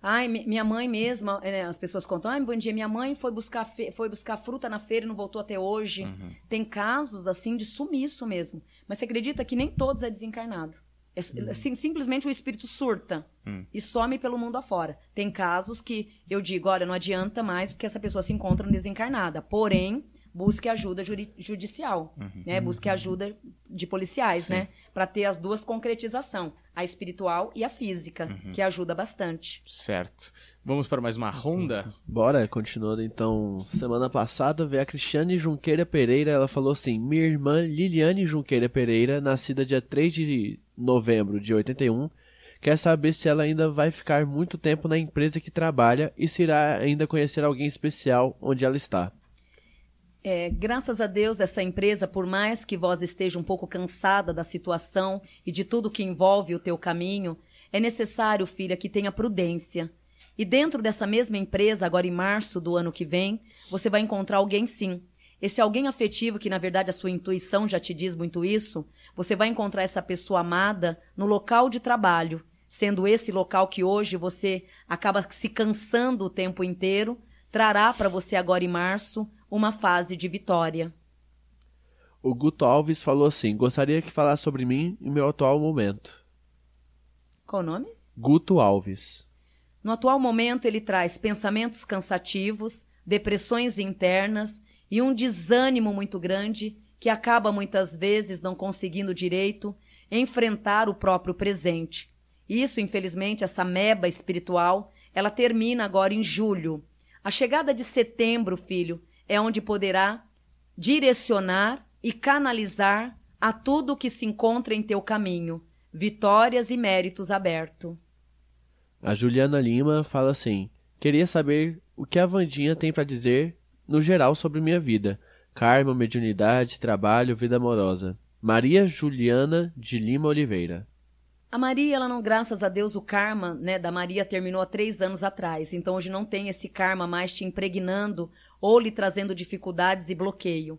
Ai, minha mãe mesma, né, as pessoas contam, ai, bom dia, minha mãe foi buscar, foi buscar fruta na feira e não voltou até hoje. Uhum. Tem casos, assim, de sumiço mesmo. Mas você acredita que nem todos é desencarnado. É, hum. sim, simplesmente o espírito surta hum. e some pelo mundo afora. Tem casos que eu digo, olha, não adianta mais porque essa pessoa se encontra desencarnada. Porém, busque ajuda judicial, uhum. né? Busque ajuda de policiais, Sim. né? Para ter as duas concretização, a espiritual e a física, uhum. que ajuda bastante. Certo. Vamos para mais uma ronda? Bora, continuando então. Semana passada veio a Cristiane Junqueira Pereira, ela falou assim: "Minha irmã Liliane Junqueira Pereira, nascida dia 3 de novembro de 81, quer saber se ela ainda vai ficar muito tempo na empresa que trabalha e se irá ainda conhecer alguém especial onde ela está." É, graças a Deus, essa empresa, por mais que vós esteja um pouco cansada da situação e de tudo que envolve o teu caminho, é necessário, filha, que tenha prudência. E dentro dessa mesma empresa, agora em março do ano que vem, você vai encontrar alguém sim. Esse alguém afetivo, que na verdade a sua intuição já te diz muito isso, você vai encontrar essa pessoa amada no local de trabalho, sendo esse local que hoje você acaba se cansando o tempo inteiro, trará para você agora em março uma fase de vitória. O Guto Alves falou assim: gostaria que falasse sobre mim e meu atual momento. Qual o nome? Guto Alves. No atual momento, ele traz pensamentos cansativos, depressões internas e um desânimo muito grande que acaba muitas vezes não conseguindo direito enfrentar o próprio presente. Isso, infelizmente, essa meba espiritual, ela termina agora em julho. A chegada de setembro, filho, é onde poderá direcionar e canalizar a tudo que se encontra em teu caminho, vitórias e méritos aberto. A Juliana Lima fala assim: Queria saber o que a Vandinha tem para dizer no geral sobre minha vida. Karma, mediunidade, trabalho, vida amorosa. Maria Juliana de Lima Oliveira. A Maria, ela não, graças a Deus, o karma né, da Maria terminou há três anos atrás. Então hoje não tem esse karma mais te impregnando ou lhe trazendo dificuldades e bloqueio.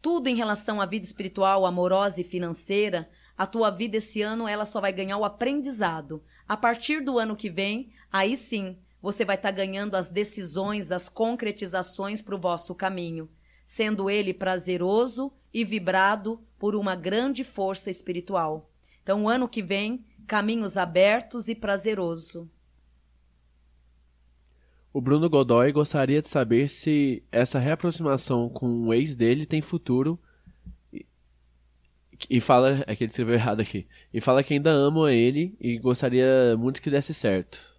Tudo em relação à vida espiritual, amorosa e financeira, a tua vida esse ano ela só vai ganhar o aprendizado. A partir do ano que vem, aí sim, você vai estar tá ganhando as decisões, as concretizações para o vosso caminho, sendo ele prazeroso e vibrado por uma grande força espiritual. Então, o ano que vem, caminhos abertos e prazeroso. O Bruno Godoy gostaria de saber se essa reaproximação com o ex dele tem futuro. E, fala. É que ele escreveu errado aqui. E fala que ainda ama ele e gostaria muito que desse certo.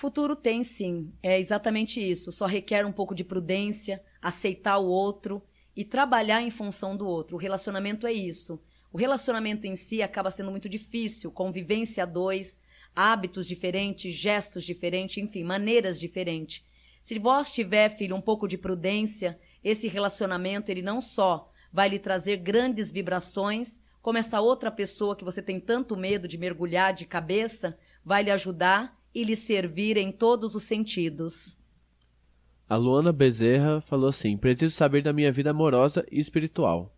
Futuro tem sim. É exatamente isso. Só requer um pouco de prudência, aceitar o outro e trabalhar em função do outro. O relacionamento é isso. O relacionamento em si acaba sendo muito difícil, convivência a dois, hábitos diferentes, gestos diferentes, enfim, maneiras diferentes. Se vós tiver, filho, um pouco de prudência, esse relacionamento ele não só vai lhe trazer grandes vibrações, como essa outra pessoa que você tem tanto medo de mergulhar de cabeça, vai lhe ajudar e lhe servir em todos os sentidos. A Luana Bezerra falou assim: preciso saber da minha vida amorosa e espiritual.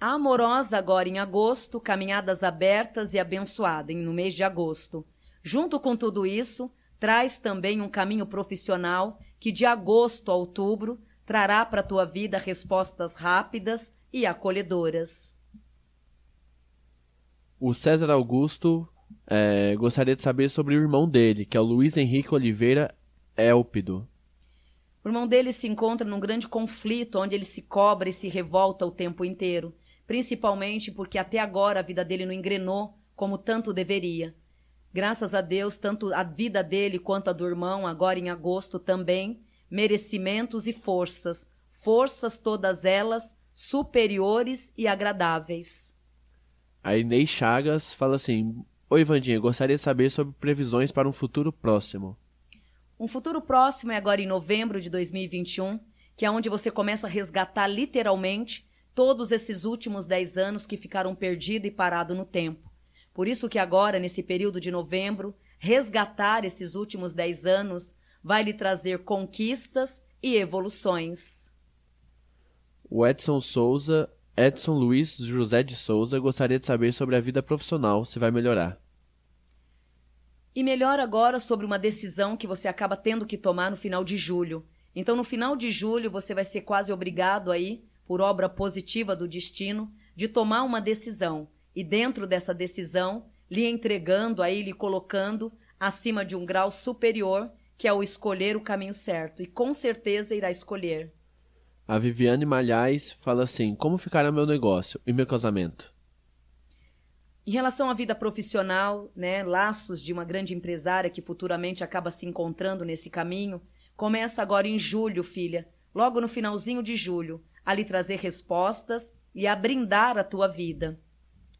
A amorosa agora em agosto, caminhadas abertas e abençoada no mês de agosto. Junto com tudo isso, traz também um caminho profissional que de agosto a outubro trará para a tua vida respostas rápidas e acolhedoras. O César Augusto é, gostaria de saber sobre o irmão dele, que é o Luiz Henrique Oliveira Élpido. O irmão dele se encontra num grande conflito onde ele se cobra e se revolta o tempo inteiro principalmente porque até agora a vida dele não engrenou como tanto deveria. Graças a Deus, tanto a vida dele quanto a do irmão, agora em agosto também, merecimentos e forças, forças todas elas superiores e agradáveis. A Inês Chagas fala assim: Oi, Vandinha, gostaria de saber sobre previsões para um futuro próximo. Um futuro próximo é agora em novembro de 2021, que é onde você começa a resgatar literalmente todos esses últimos dez anos que ficaram perdidos e parados no tempo. Por isso que agora, nesse período de novembro, resgatar esses últimos dez anos vai lhe trazer conquistas e evoluções. O Edson Souza, Edson Luiz José de Souza, gostaria de saber sobre a vida profissional, se vai melhorar. E melhor agora sobre uma decisão que você acaba tendo que tomar no final de julho. Então, no final de julho, você vai ser quase obrigado aí por obra positiva do destino, de tomar uma decisão e, dentro dessa decisão, lhe entregando, aí lhe colocando acima de um grau superior, que é o escolher o caminho certo. E com certeza irá escolher. A Viviane Malhais fala assim: Como ficará meu negócio e meu casamento? Em relação à vida profissional, né, laços de uma grande empresária que futuramente acaba se encontrando nesse caminho, começa agora em julho, filha, logo no finalzinho de julho a lhe trazer respostas e a brindar a tua vida.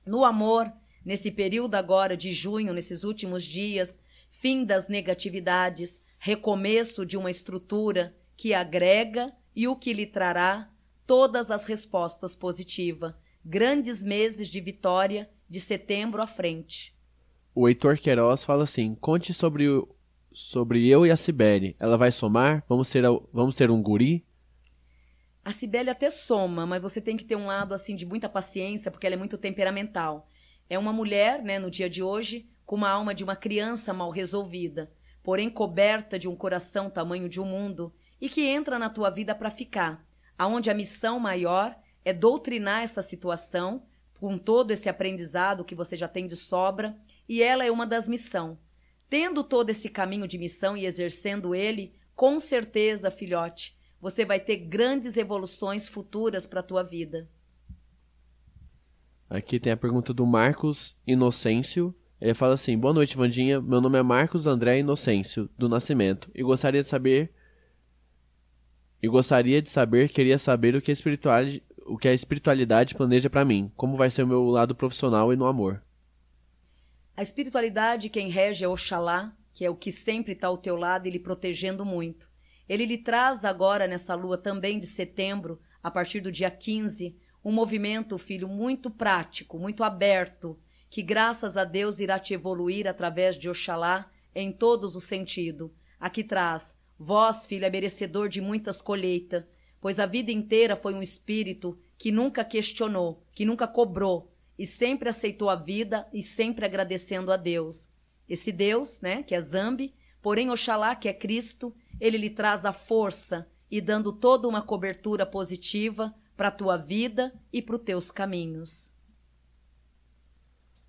No amor, nesse período agora de junho, nesses últimos dias, fim das negatividades, recomeço de uma estrutura que agrega e o que lhe trará todas as respostas positivas. Grandes meses de vitória de setembro à frente. O Heitor Queiroz fala assim: conte sobre o, sobre eu e a Cibele. Ela vai somar? Vamos ter, vamos ter um guri? A Cibele até soma, mas você tem que ter um lado assim de muita paciência, porque ela é muito temperamental. É uma mulher, né, no dia de hoje, com uma alma de uma criança mal resolvida, porém coberta de um coração tamanho de um mundo e que entra na tua vida para ficar, aonde a missão maior é doutrinar essa situação com todo esse aprendizado que você já tem de sobra, e ela é uma das missão. Tendo todo esse caminho de missão e exercendo ele, com certeza, filhote, você vai ter grandes evoluções futuras para a tua vida. Aqui tem a pergunta do Marcos Inocêncio. Ele fala assim: Boa noite, Vandinha. Meu nome é Marcos André Inocêncio, do Nascimento, e gostaria de saber. E gostaria de saber, queria saber o que a espiritualidade, o que a espiritualidade planeja para mim, como vai ser o meu lado profissional e no amor. A espiritualidade quem rege é Oxalá, que é o que sempre está ao teu lado e lhe protegendo muito. Ele lhe traz agora, nessa lua também de setembro, a partir do dia 15, um movimento, filho, muito prático, muito aberto, que graças a Deus irá te evoluir através de Oxalá em todos os sentidos. Aqui traz, vós, filho, é merecedor de muitas colheitas, pois a vida inteira foi um espírito que nunca questionou, que nunca cobrou, e sempre aceitou a vida e sempre agradecendo a Deus. Esse Deus, né, que é Zambi, porém Oxalá, que é Cristo, ele lhe traz a força e dando toda uma cobertura positiva para a tua vida e para os teus caminhos.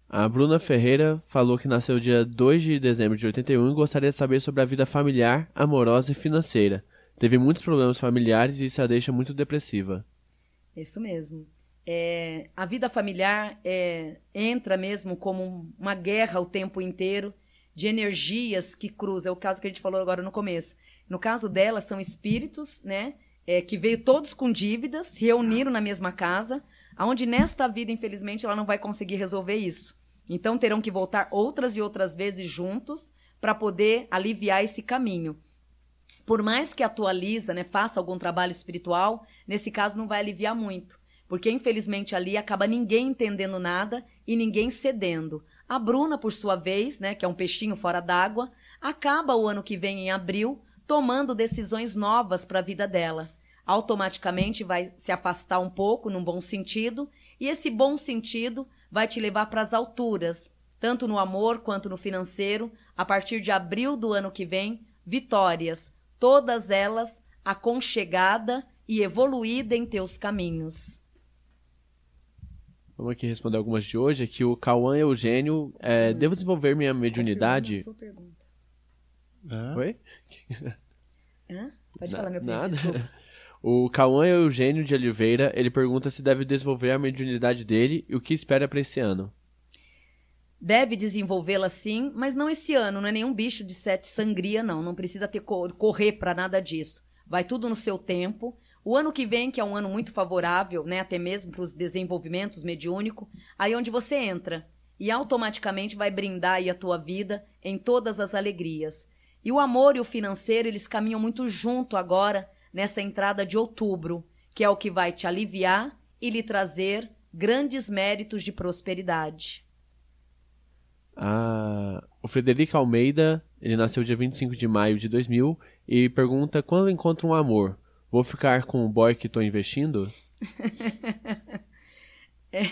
A Bruna Ferreira falou que nasceu dia 2 de dezembro de 81 e gostaria de saber sobre a vida familiar, amorosa e financeira. Teve muitos problemas familiares e isso a deixa muito depressiva. Isso mesmo. É, a vida familiar é, entra mesmo como uma guerra o tempo inteiro de energias que cruzam. É o caso que a gente falou agora no começo. No caso dela, são espíritos, né? É, que veio todos com dívidas, se reuniram na mesma casa, aonde nesta vida, infelizmente, ela não vai conseguir resolver isso. Então terão que voltar outras e outras vezes juntos para poder aliviar esse caminho. Por mais que atualiza, né, faça algum trabalho espiritual, nesse caso não vai aliviar muito, porque infelizmente ali acaba ninguém entendendo nada e ninguém cedendo. A Bruna, por sua vez, né, que é um peixinho fora d'água, acaba o ano que vem em abril tomando decisões novas para a vida dela. Automaticamente vai se afastar um pouco, num bom sentido, e esse bom sentido vai te levar para as alturas, tanto no amor quanto no financeiro, a partir de abril do ano que vem, vitórias, todas elas aconchegada e evoluída em teus caminhos. Vamos aqui responder algumas de hoje. Aqui o Cauã Eugênio. É, devo desenvolver minha mediunidade? Sua pergunta. É? Oi? (laughs) Hã? Pode Na, falar, meu Nada. (laughs) O Cauã Eugênio de Oliveira, ele pergunta se deve desenvolver a mediunidade dele e o que espera para esse ano. Deve desenvolvê-la sim, mas não esse ano, não é nenhum bicho de sete sangria, não. Não precisa ter correr para nada disso. Vai tudo no seu tempo. O ano que vem, que é um ano muito favorável, né, até mesmo para os desenvolvimentos mediúnicos, aí é onde você entra e automaticamente vai brindar aí a tua vida em todas as alegrias. E o amor e o financeiro, eles caminham muito junto agora, nessa entrada de outubro, que é o que vai te aliviar e lhe trazer grandes méritos de prosperidade. Ah, o Frederico Almeida, ele nasceu dia 25 de maio de 2000 e pergunta quando encontro um amor, vou ficar com o boy que estou investindo? (laughs) é. (laughs)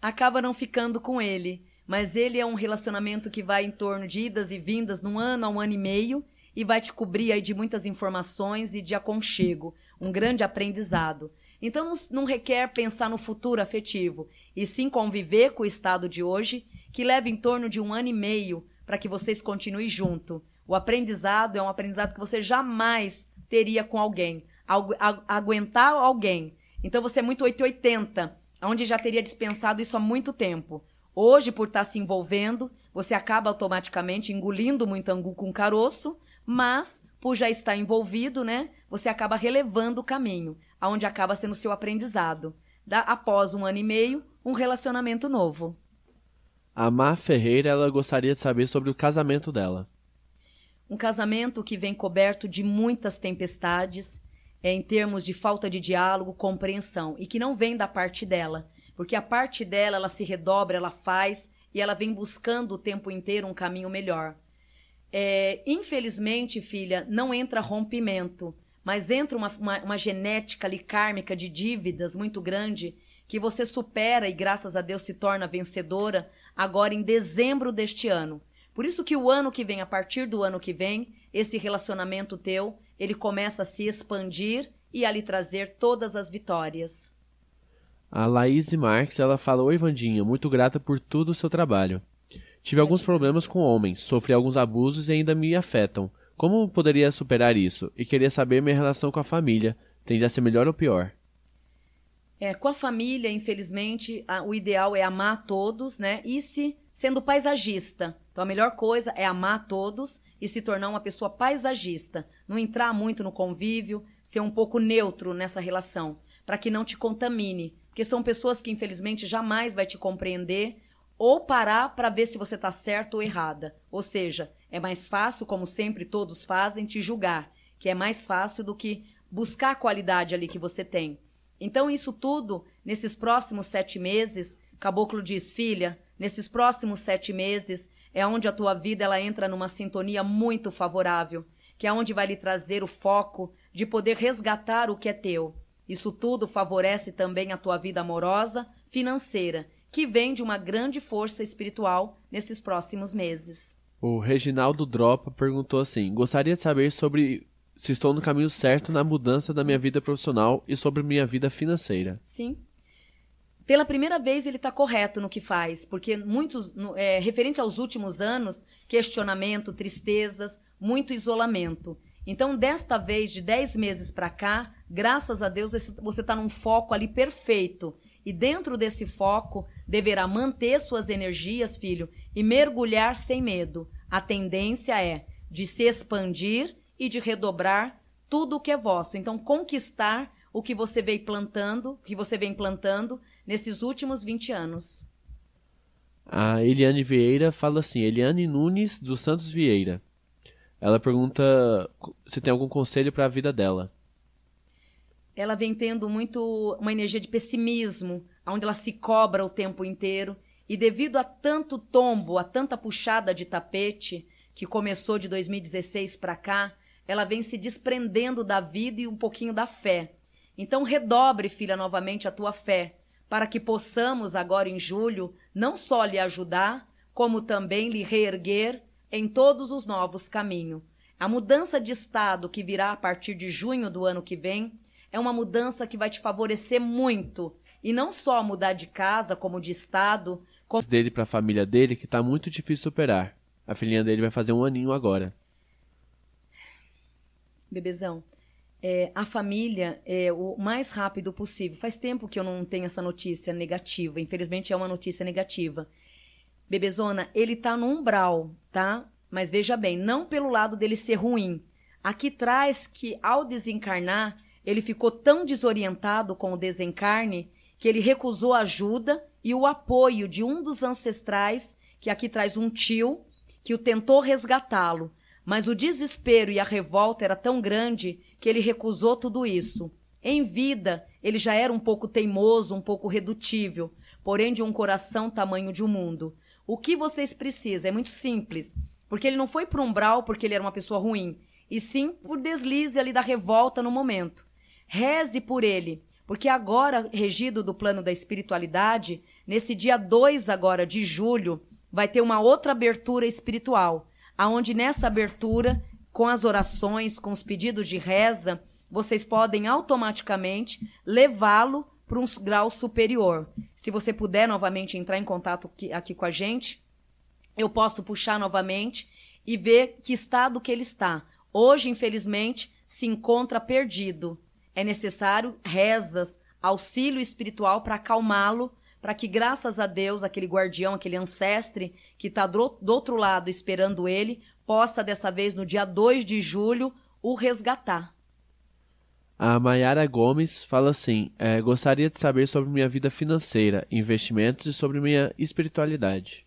Acaba não ficando com ele mas ele é um relacionamento que vai em torno de idas e vindas num ano a um ano e meio e vai te cobrir aí de muitas informações e de aconchego, um grande aprendizado. Então não, requer pensar no futuro afetivo, e sim conviver com o estado de hoje, que leva em torno de um ano e meio para que vocês continuem junto. O aprendizado é um aprendizado que você jamais teria com alguém, agu aguentar alguém. Então você é muito 880, onde já teria dispensado isso há muito tempo. Hoje, por estar tá se envolvendo, você acaba automaticamente engolindo muito angu com caroço, mas por já estar envolvido, né, você acaba relevando o caminho, aonde acaba sendo seu aprendizado. Da, após um ano e meio, um relacionamento novo. A Má Ferreira, ela gostaria de saber sobre o casamento dela. Um casamento que vem coberto de muitas tempestades, é, em termos de falta de diálogo, compreensão, e que não vem da parte dela, porque a parte dela, ela se redobra, ela faz e ela vem buscando o tempo inteiro um caminho melhor. É, infelizmente, filha, não entra rompimento, mas entra uma, uma, uma genética ali kármica de dívidas muito grande que você supera e, graças a Deus, se torna vencedora agora em dezembro deste ano. Por isso que o ano que vem, a partir do ano que vem, esse relacionamento teu, ele começa a se expandir e a lhe trazer todas as vitórias. A Laís Marques, ela fala, Oi, Vandinha, muito grata por todo o seu trabalho. Tive alguns problemas com homens, sofri alguns abusos e ainda me afetam. Como poderia superar isso? E queria saber minha relação com a família. Tende a ser melhor ou pior? É, com a família, infelizmente, a, o ideal é amar todos, né? E se sendo paisagista. Então a melhor coisa é amar todos e se tornar uma pessoa paisagista. Não entrar muito no convívio, ser um pouco neutro nessa relação, para que não te contamine. Porque são pessoas que, infelizmente, jamais vai te compreender ou parar para ver se você está certo ou errada. Ou seja, é mais fácil, como sempre todos fazem, te julgar, que é mais fácil do que buscar a qualidade ali que você tem. Então, isso tudo, nesses próximos sete meses, Caboclo diz, filha, nesses próximos sete meses é onde a tua vida ela entra numa sintonia muito favorável, que é onde vai lhe trazer o foco de poder resgatar o que é teu. Isso tudo favorece também a tua vida amorosa, financeira, que vem de uma grande força espiritual nesses próximos meses. O Reginaldo Dropa perguntou assim: Gostaria de saber sobre se estou no caminho certo na mudança da minha vida profissional e sobre minha vida financeira. Sim. Pela primeira vez ele está correto no que faz, porque muitos, é, referente aos últimos anos, questionamento, tristezas, muito isolamento. Então, desta vez, de 10 meses para cá, graças a Deus, você está num foco ali perfeito. E dentro desse foco, deverá manter suas energias, filho, e mergulhar sem medo. A tendência é de se expandir e de redobrar tudo o que é vosso. Então, conquistar o que você vem plantando, que você vem plantando nesses últimos 20 anos. A Eliane Vieira fala assim: Eliane Nunes dos Santos Vieira. Ela pergunta se tem algum conselho para a vida dela. Ela vem tendo muito uma energia de pessimismo, onde ela se cobra o tempo inteiro. E devido a tanto tombo, a tanta puxada de tapete, que começou de 2016 para cá, ela vem se desprendendo da vida e um pouquinho da fé. Então redobre, filha, novamente a tua fé, para que possamos agora em julho não só lhe ajudar, como também lhe reerguer em todos os novos caminhos. A mudança de estado que virá a partir de junho do ano que vem é uma mudança que vai te favorecer muito. E não só mudar de casa, como de estado. Como... dele para a família dele que está muito difícil superar. A filhinha dele vai fazer um aninho agora bebezão, é, a família é o mais rápido possível. Faz tempo que eu não tenho essa notícia negativa. Infelizmente é uma notícia negativa. Bebezona, ele tá no umbral, tá? Mas veja bem, não pelo lado dele ser ruim. Aqui traz que ao desencarnar, ele ficou tão desorientado com o desencarne que ele recusou ajuda e o apoio de um dos ancestrais, que aqui traz um tio, que o tentou resgatá-lo. Mas o desespero e a revolta era tão grande que ele recusou tudo isso. Em vida, ele já era um pouco teimoso, um pouco redutível, porém de um coração tamanho de um mundo. O que vocês precisam é muito simples, porque ele não foi para um umbral porque ele era uma pessoa ruim, e sim por deslize ali da revolta no momento. Reze por ele, porque agora, regido do plano da espiritualidade, nesse dia 2 agora de julho, vai ter uma outra abertura espiritual aonde nessa abertura, com as orações, com os pedidos de reza, vocês podem automaticamente levá-lo para um grau superior. Se você puder novamente entrar em contato aqui, aqui com a gente, eu posso puxar novamente e ver que estado que ele está. Hoje, infelizmente, se encontra perdido. É necessário rezas, auxílio espiritual para acalmá-lo, para que, graças a Deus, aquele guardião, aquele ancestre que está do, do outro lado esperando ele, possa, dessa vez, no dia 2 de julho, o resgatar. A Mayara Gomes fala assim: é, gostaria de saber sobre minha vida financeira, investimentos e sobre minha espiritualidade.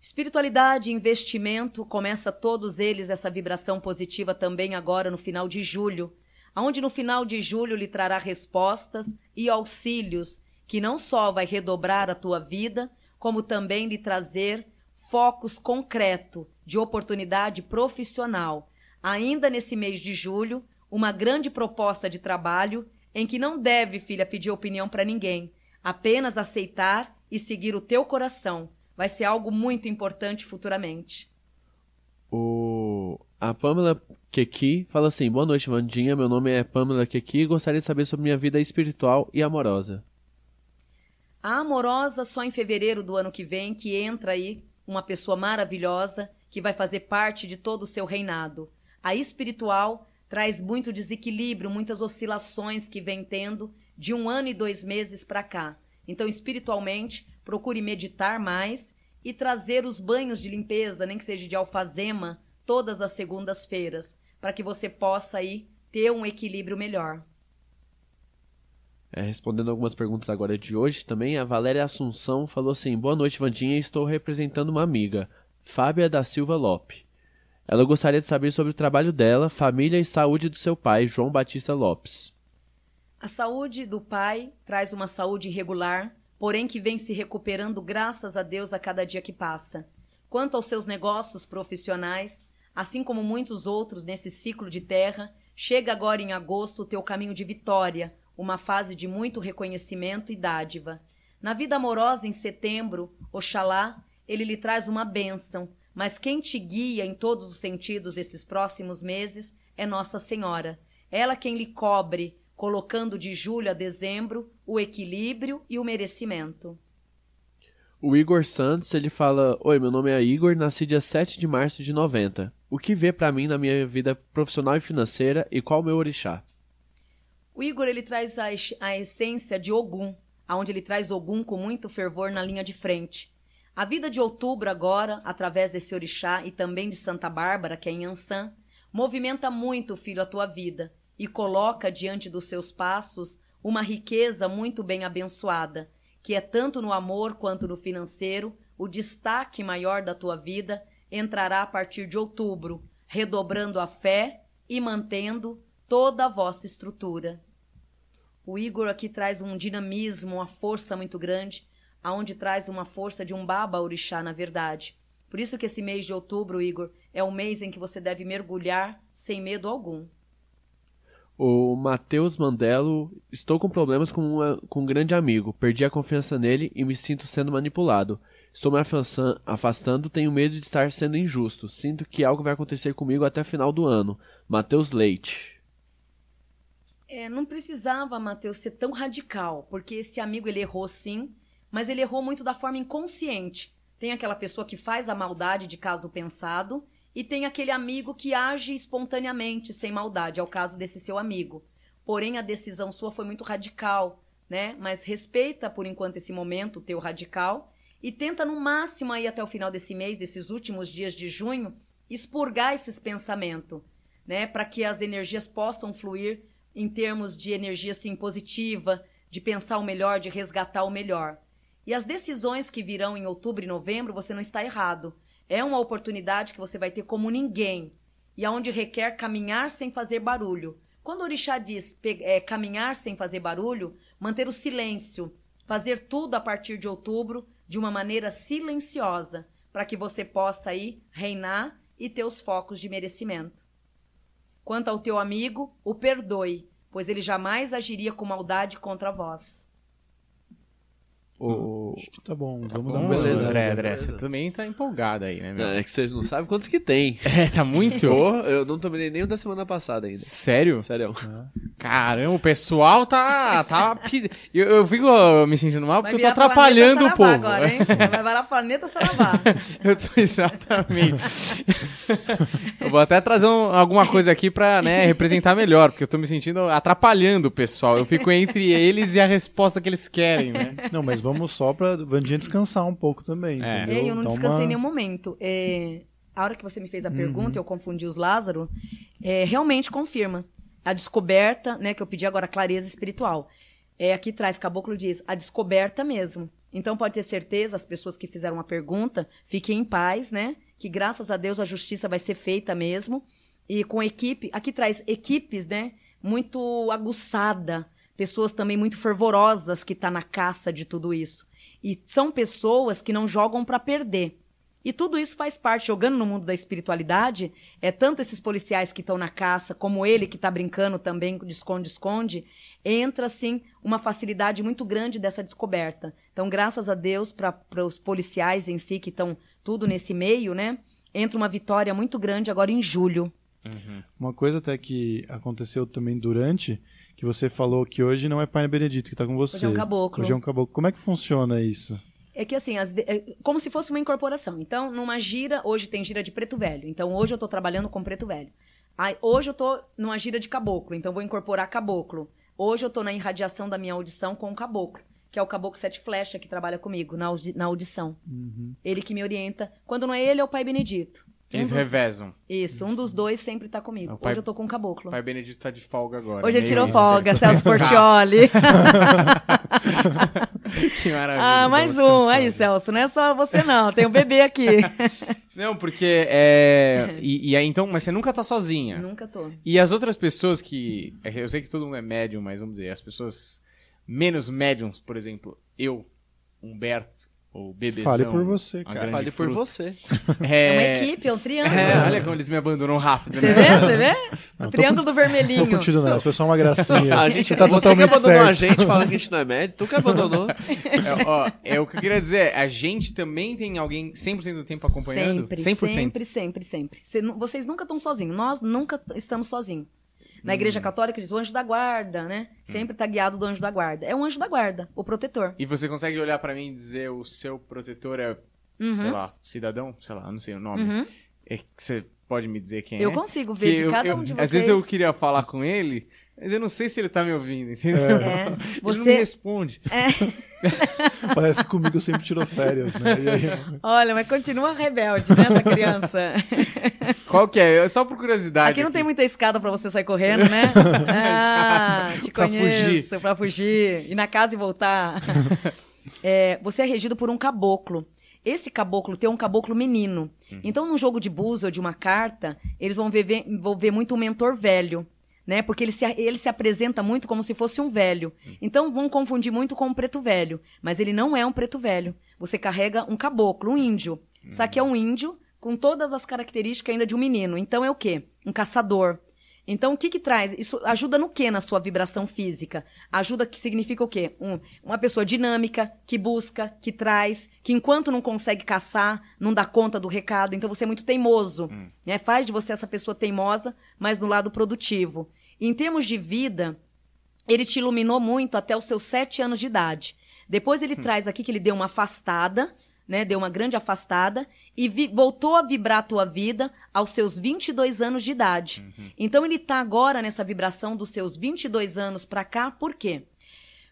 Espiritualidade, investimento, começa todos eles essa vibração positiva também agora no final de julho, aonde no final de julho lhe trará respostas e auxílios que não só vai redobrar a tua vida, como também lhe trazer focos concreto de oportunidade profissional. Ainda nesse mês de julho, uma grande proposta de trabalho em que não deve, filha, pedir opinião para ninguém, apenas aceitar e seguir o teu coração. Vai ser algo muito importante futuramente. O... A Pamela Keki fala assim: Boa noite, Vandinha. Meu nome é Pamela Keki e gostaria de saber sobre minha vida espiritual e amorosa. A amorosa só em fevereiro do ano que vem que entra aí uma pessoa maravilhosa que vai fazer parte de todo o seu reinado. A espiritual traz muito desequilíbrio, muitas oscilações que vem tendo de um ano e dois meses para cá. Então, espiritualmente, procure meditar mais e trazer os banhos de limpeza, nem que seja de alfazema, todas as segundas-feiras, para que você possa aí ter um equilíbrio melhor. É, respondendo algumas perguntas agora de hoje também, a Valéria Assunção falou assim: Boa noite, Vandinha. Estou representando uma amiga, Fábia da Silva Lope. Ela gostaria de saber sobre o trabalho dela, família e saúde do seu pai, João Batista Lopes. A saúde do pai traz uma saúde irregular, porém que vem se recuperando graças a Deus a cada dia que passa. Quanto aos seus negócios profissionais, assim como muitos outros nesse ciclo de terra, chega agora em agosto o teu caminho de vitória, uma fase de muito reconhecimento e dádiva. Na vida amorosa, em setembro, Oxalá, ele lhe traz uma bênção, mas quem te guia em todos os sentidos desses próximos meses é Nossa Senhora. Ela quem lhe cobre, colocando de julho a dezembro o equilíbrio e o merecimento. O Igor Santos, ele fala: Oi, meu nome é Igor, nasci dia 7 de março de 90. O que vê para mim na minha vida profissional e financeira e qual o meu orixá? O Igor ele traz a, a essência de Ogum, aonde ele traz Ogum com muito fervor na linha de frente. A vida de outubro agora, através desse orixá e também de Santa Bárbara, que é em Ansan, movimenta muito, filho, a tua vida e coloca diante dos seus passos uma riqueza muito bem abençoada, que é tanto no amor quanto no financeiro, o destaque maior da tua vida entrará a partir de outubro, redobrando a fé e mantendo toda a vossa estrutura. O Igor aqui traz um dinamismo, uma força muito grande, aonde traz uma força de um baba orixá, na verdade. Por isso que esse mês de outubro, Igor, é o mês em que você deve mergulhar sem medo algum. O Matheus Mandelo, estou com problemas com, uma, com um grande amigo. Perdi a confiança nele e me sinto sendo manipulado. Estou me afastando, tenho medo de estar sendo injusto. Sinto que algo vai acontecer comigo até final do ano. Matheus Leite. É, não precisava, Matheus, ser tão radical, porque esse amigo ele errou sim, mas ele errou muito da forma inconsciente. Tem aquela pessoa que faz a maldade de caso pensado e tem aquele amigo que age espontaneamente, sem maldade. É o caso desse seu amigo. Porém, a decisão sua foi muito radical, né? Mas respeita por enquanto esse momento teu radical e tenta no máximo aí até o final desse mês, desses últimos dias de junho, expurgar esses pensamentos, né? Para que as energias possam fluir em termos de energia assim, positiva, de pensar o melhor, de resgatar o melhor. E as decisões que virão em outubro e novembro, você não está errado. É uma oportunidade que você vai ter como ninguém e aonde requer caminhar sem fazer barulho. Quando o orixá diz é, caminhar sem fazer barulho, manter o silêncio, fazer tudo a partir de outubro de uma maneira silenciosa, para que você possa aí reinar e ter os focos de merecimento. Quanto ao teu amigo, o perdoe, pois ele jamais agiria com maldade contra vós. O... Acho que tá bom. Tá Vamos bom, dar uma beleza, André, André, você também tá empolgado aí, né, meu? Não, é que vocês não sabem quantos que tem. (laughs) É, tá muito? eu não tomei nem o da semana passada ainda. Sério? Sério. Ah. Caramba, o pessoal tá. tá eu, eu fico me sentindo mal porque eu tô atrapalhando o povo. Agora, hein? (laughs) Vai virar planeta Saravá. (laughs) eu tô exatamente. eu vou até trazer um, alguma coisa aqui pra né, representar melhor, porque eu tô me sentindo atrapalhando o pessoal. Eu fico entre eles e a resposta que eles querem, né? Não, mas vamos só pra Vandinha descansar um pouco também, é. entendeu? eu não Dá descansei uma... em nenhum momento. É, a hora que você me fez a pergunta, uhum. eu confundi os Lázaro, é, realmente confirma. A descoberta, né, que eu pedi agora, clareza espiritual. É, aqui traz, Caboclo diz, a descoberta mesmo. Então pode ter certeza, as pessoas que fizeram a pergunta, fiquem em paz, né? Que graças a Deus a justiça vai ser feita mesmo. E com equipe, aqui traz equipes, né? Muito aguçada, pessoas também muito fervorosas que tá na caça de tudo isso. E são pessoas que não jogam para perder. E tudo isso faz parte, jogando no mundo da espiritualidade, é tanto esses policiais que estão na caça, como ele que está brincando também de esconde-esconde, entra, assim, uma facilidade muito grande dessa descoberta. Então, graças a Deus, para os policiais em si, que estão tudo nesse meio, né? Entra uma vitória muito grande agora em julho. Uhum. Uma coisa até que aconteceu também durante, que você falou que hoje não é Pai Benedito que está com você. Hoje é um caboclo. Hoje é um caboclo. Como é que funciona isso? É que assim, as, é como se fosse uma incorporação. Então, numa gira, hoje tem gira de preto velho. Então, hoje eu estou trabalhando com preto velho. Aí, hoje eu estou numa gira de caboclo, então vou incorporar caboclo. Hoje eu estou na irradiação da minha audição com o caboclo, que é o caboclo sete flecha que trabalha comigo na, na audição. Uhum. Ele que me orienta. Quando não é ele, é o pai Benedito. Eles um dos... revezam. Isso, um dos dois sempre tá comigo. Pai... Hoje eu tô com o caboclo. O pai Benedito tá de folga agora. Hoje ele tirou isso. folga, Celso (laughs) Portioli. (laughs) que maravilha. Ah, mais um. Aí, Celso, não é só você não, tem um bebê aqui. (laughs) não, porque é... E, e, aí, então, mas você nunca tá sozinha. Nunca tô. E as outras pessoas que... Eu sei que todo mundo é médium, mas vamos dizer, as pessoas menos médiums, por exemplo, eu, Humberto, o bebezão. Fale por você, cara. Fale por você. É... é... uma equipe, é um triângulo. É, olha como eles me abandonam rápido. Você né? vê? Você vê? O triângulo do vermelhinho. Tô contigo nessa, foi só uma gracinha. (laughs) a gente, tá você que abandonou certo. a gente falando que a gente não é médio, tu que abandonou. É, ó, é o que eu queria dizer, a gente também tem alguém 100% do tempo acompanhando? Sempre, 100%. sempre, sempre, sempre. Vocês nunca estão sozinhos, nós nunca estamos sozinhos. Na igreja hum. católica diz o anjo da guarda, né? Sempre está guiado do anjo da guarda. É o anjo da guarda, o protetor. E você consegue olhar para mim e dizer o seu protetor é, uhum. sei lá, cidadão? Sei lá, não sei o nome. Uhum. É que você pode me dizer quem eu é? Eu consigo ver que de cada um de vocês. Às vezes eu queria falar com ele, mas eu não sei se ele tá me ouvindo, entendeu? É. Você... (laughs) Ele não me responde. É. (laughs) Parece que comigo sempre tirou férias, né? Aí... Olha, mas continua rebelde, né, essa criança? (laughs) Qual que é? Só por curiosidade. Aqui não aqui. tem muita escada para você sair correndo, né? ah, te pra conheço, fugir. pra fugir. Ir na casa e voltar. É, você é regido por um caboclo. Esse caboclo tem um caboclo menino. Uhum. Então, num jogo de búzio ou de uma carta, eles vão ver, vão ver muito um mentor velho né? Porque ele se, ele se apresenta muito como se fosse um velho. Então vão confundir muito com um preto velho. Mas ele não é um preto velho. Você carrega um caboclo, um índio. Isso aqui é um índio com todas as características ainda de um menino. Então é o quê? Um caçador. Então, o que que traz? Isso ajuda no que na sua vibração física? Ajuda que significa o quê? Um, uma pessoa dinâmica, que busca, que traz, que enquanto não consegue caçar, não dá conta do recado. Então, você é muito teimoso. Hum. Né? Faz de você essa pessoa teimosa, mas no lado produtivo. Em termos de vida, ele te iluminou muito até os seus sete anos de idade. Depois ele hum. traz aqui que ele deu uma afastada, né? Deu uma grande afastada e voltou a vibrar a tua vida aos seus 22 anos de idade. Uhum. Então ele está agora nessa vibração dos seus 22 anos para cá, por quê?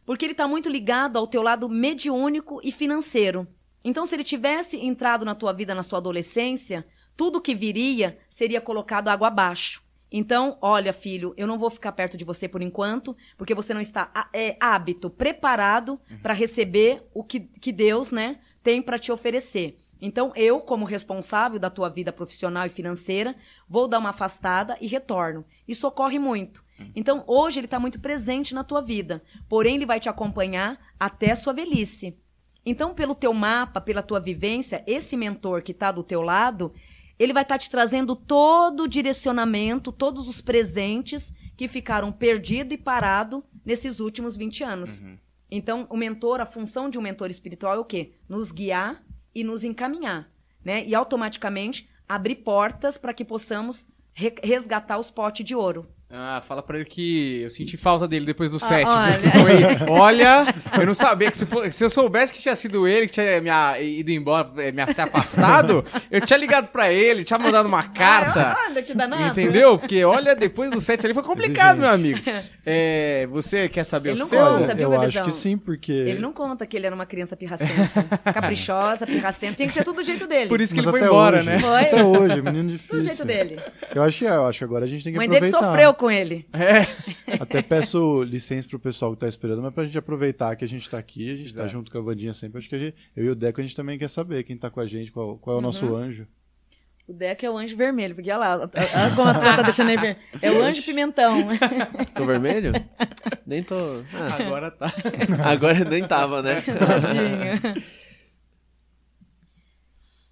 Porque ele está muito ligado ao teu lado mediúnico e financeiro. Então se ele tivesse entrado na tua vida na sua adolescência, tudo que viria seria colocado água abaixo. Então, olha, filho, eu não vou ficar perto de você por enquanto, porque você não está é, hábito, preparado uhum. para receber o que, que Deus, né, tem para te oferecer. Então, eu, como responsável da tua vida profissional e financeira, vou dar uma afastada e retorno. Isso ocorre muito. Uhum. Então, hoje ele está muito presente na tua vida, porém ele vai te acompanhar até a sua velhice. Então, pelo teu mapa, pela tua vivência, esse mentor que está do teu lado, ele vai estar tá te trazendo todo o direcionamento, todos os presentes que ficaram perdido e parado nesses últimos 20 anos. Uhum. Então, o mentor, a função de um mentor espiritual é o quê? Nos guiar e nos encaminhar, né? E automaticamente abrir portas para que possamos resgatar os potes de ouro. Ah, fala pra ele que eu senti falta dele depois do ah, set. Olha. olha, eu não sabia que se, for, se eu soubesse que tinha sido ele que tinha me, ido embora, eh, me se afastado, eu tinha ligado pra ele, tinha mandado uma carta. Ah, (laughs) olha, que danado. Entendeu? Porque olha, depois do set ali foi complicado, meu amigo. (laughs) É, você quer saber ele o seu? Conta, viu, eu acho que sim, porque. Ele não conta que ele era uma criança pirracenta. (laughs) caprichosa, pirracenta. Tinha que ser tudo do jeito dele. Por isso que Mas ele foi embora, hoje, né? Foi. Até hoje, menino difícil. Do jeito dele. Eu acho, eu acho que agora a gente tem que Mãe aproveitar. Mãe dele sofreu com ele. É. (laughs) Até peço licença pro pessoal que tá esperando, mas pra gente aproveitar que a gente tá aqui, a gente Exato. tá junto com a Vandinha sempre. Acho que gente, eu e o Deco a gente também quer saber quem tá com a gente, qual, qual é o uhum. nosso anjo. O Deco é o anjo vermelho, porque olha lá, olha como a tua tá deixando ele vermelho. É o anjo pimentão. Tô vermelho? Nem tô. Ah. Agora tá. Agora nem tava, né? (laughs) Tadinho.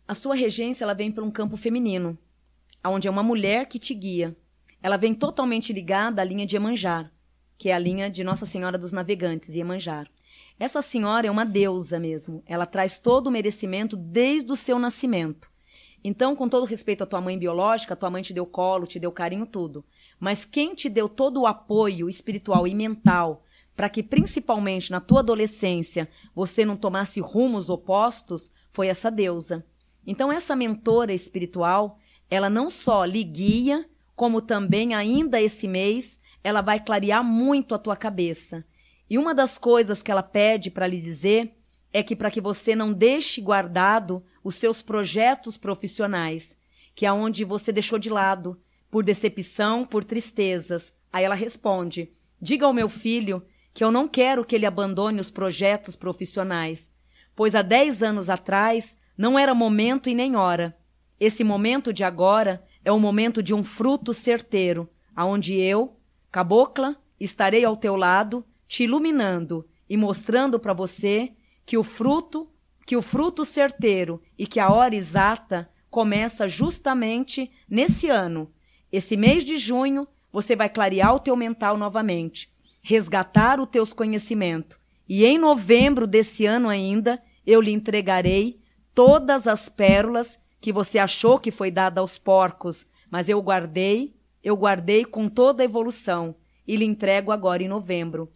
A sua regência ela vem para um campo feminino, onde é uma mulher que te guia. Ela vem totalmente ligada à linha de Emanjar, que é a linha de Nossa Senhora dos Navegantes, Iemanjar. Essa senhora é uma deusa mesmo. Ela traz todo o merecimento desde o seu nascimento. Então, com todo respeito à tua mãe biológica, tua mãe te deu colo, te deu carinho, tudo. Mas quem te deu todo o apoio espiritual e mental para que, principalmente na tua adolescência, você não tomasse rumos opostos, foi essa deusa. Então, essa mentora espiritual, ela não só lhe guia, como também, ainda esse mês, ela vai clarear muito a tua cabeça. E uma das coisas que ela pede para lhe dizer é que para que você não deixe guardado os seus projetos profissionais, que é onde você deixou de lado, por decepção, por tristezas. Aí ela responde: Diga ao meu filho que eu não quero que ele abandone os projetos profissionais, pois há dez anos atrás não era momento e nem hora. Esse momento de agora é o momento de um fruto certeiro, aonde eu, cabocla, estarei ao teu lado, te iluminando e mostrando para você que o fruto, que o fruto certeiro e que a hora exata começa justamente nesse ano. Esse mês de junho, você vai clarear o teu mental novamente, resgatar os teus conhecimentos. E em novembro desse ano ainda, eu lhe entregarei todas as pérolas que você achou que foi dada aos porcos, mas eu guardei, eu guardei com toda a evolução e lhe entrego agora em novembro.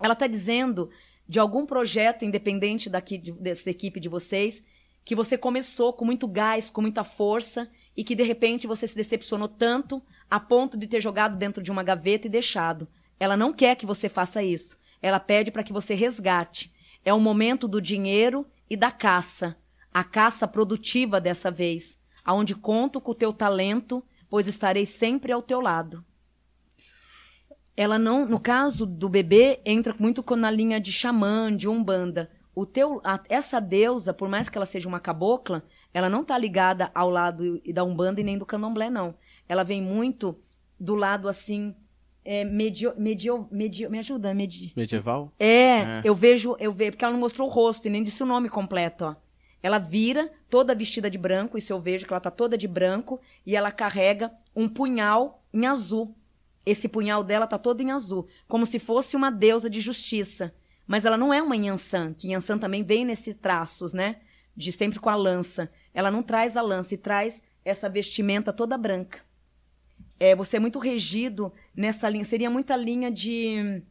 Ela está dizendo de algum projeto independente daqui dessa equipe de vocês que você começou com muito gás, com muita força e que de repente você se decepcionou tanto a ponto de ter jogado dentro de uma gaveta e deixado. Ela não quer que você faça isso. Ela pede para que você resgate. É o momento do dinheiro e da caça. A caça produtiva dessa vez, aonde conto com o teu talento, pois estarei sempre ao teu lado ela não, no caso do bebê, entra muito na linha de xamã, de umbanda. O teu, a, essa deusa, por mais que ela seja uma cabocla, ela não está ligada ao lado da umbanda e nem do candomblé, não. Ela vem muito do lado assim é, medio, medio, medio, me ajuda, medi... medieval? É, é, eu vejo, eu vejo, porque ela não mostrou o rosto e nem disse o nome completo, ó. Ela vira toda vestida de branco, isso eu vejo que ela tá toda de branco e ela carrega um punhal em azul. Esse punhal dela tá todo em azul, como se fosse uma deusa de justiça. Mas ela não é uma Yansan, que Yansan também vem nesses traços, né? De sempre com a lança. Ela não traz a lança e traz essa vestimenta toda branca. É, você é muito regido nessa linha. Seria muita linha de.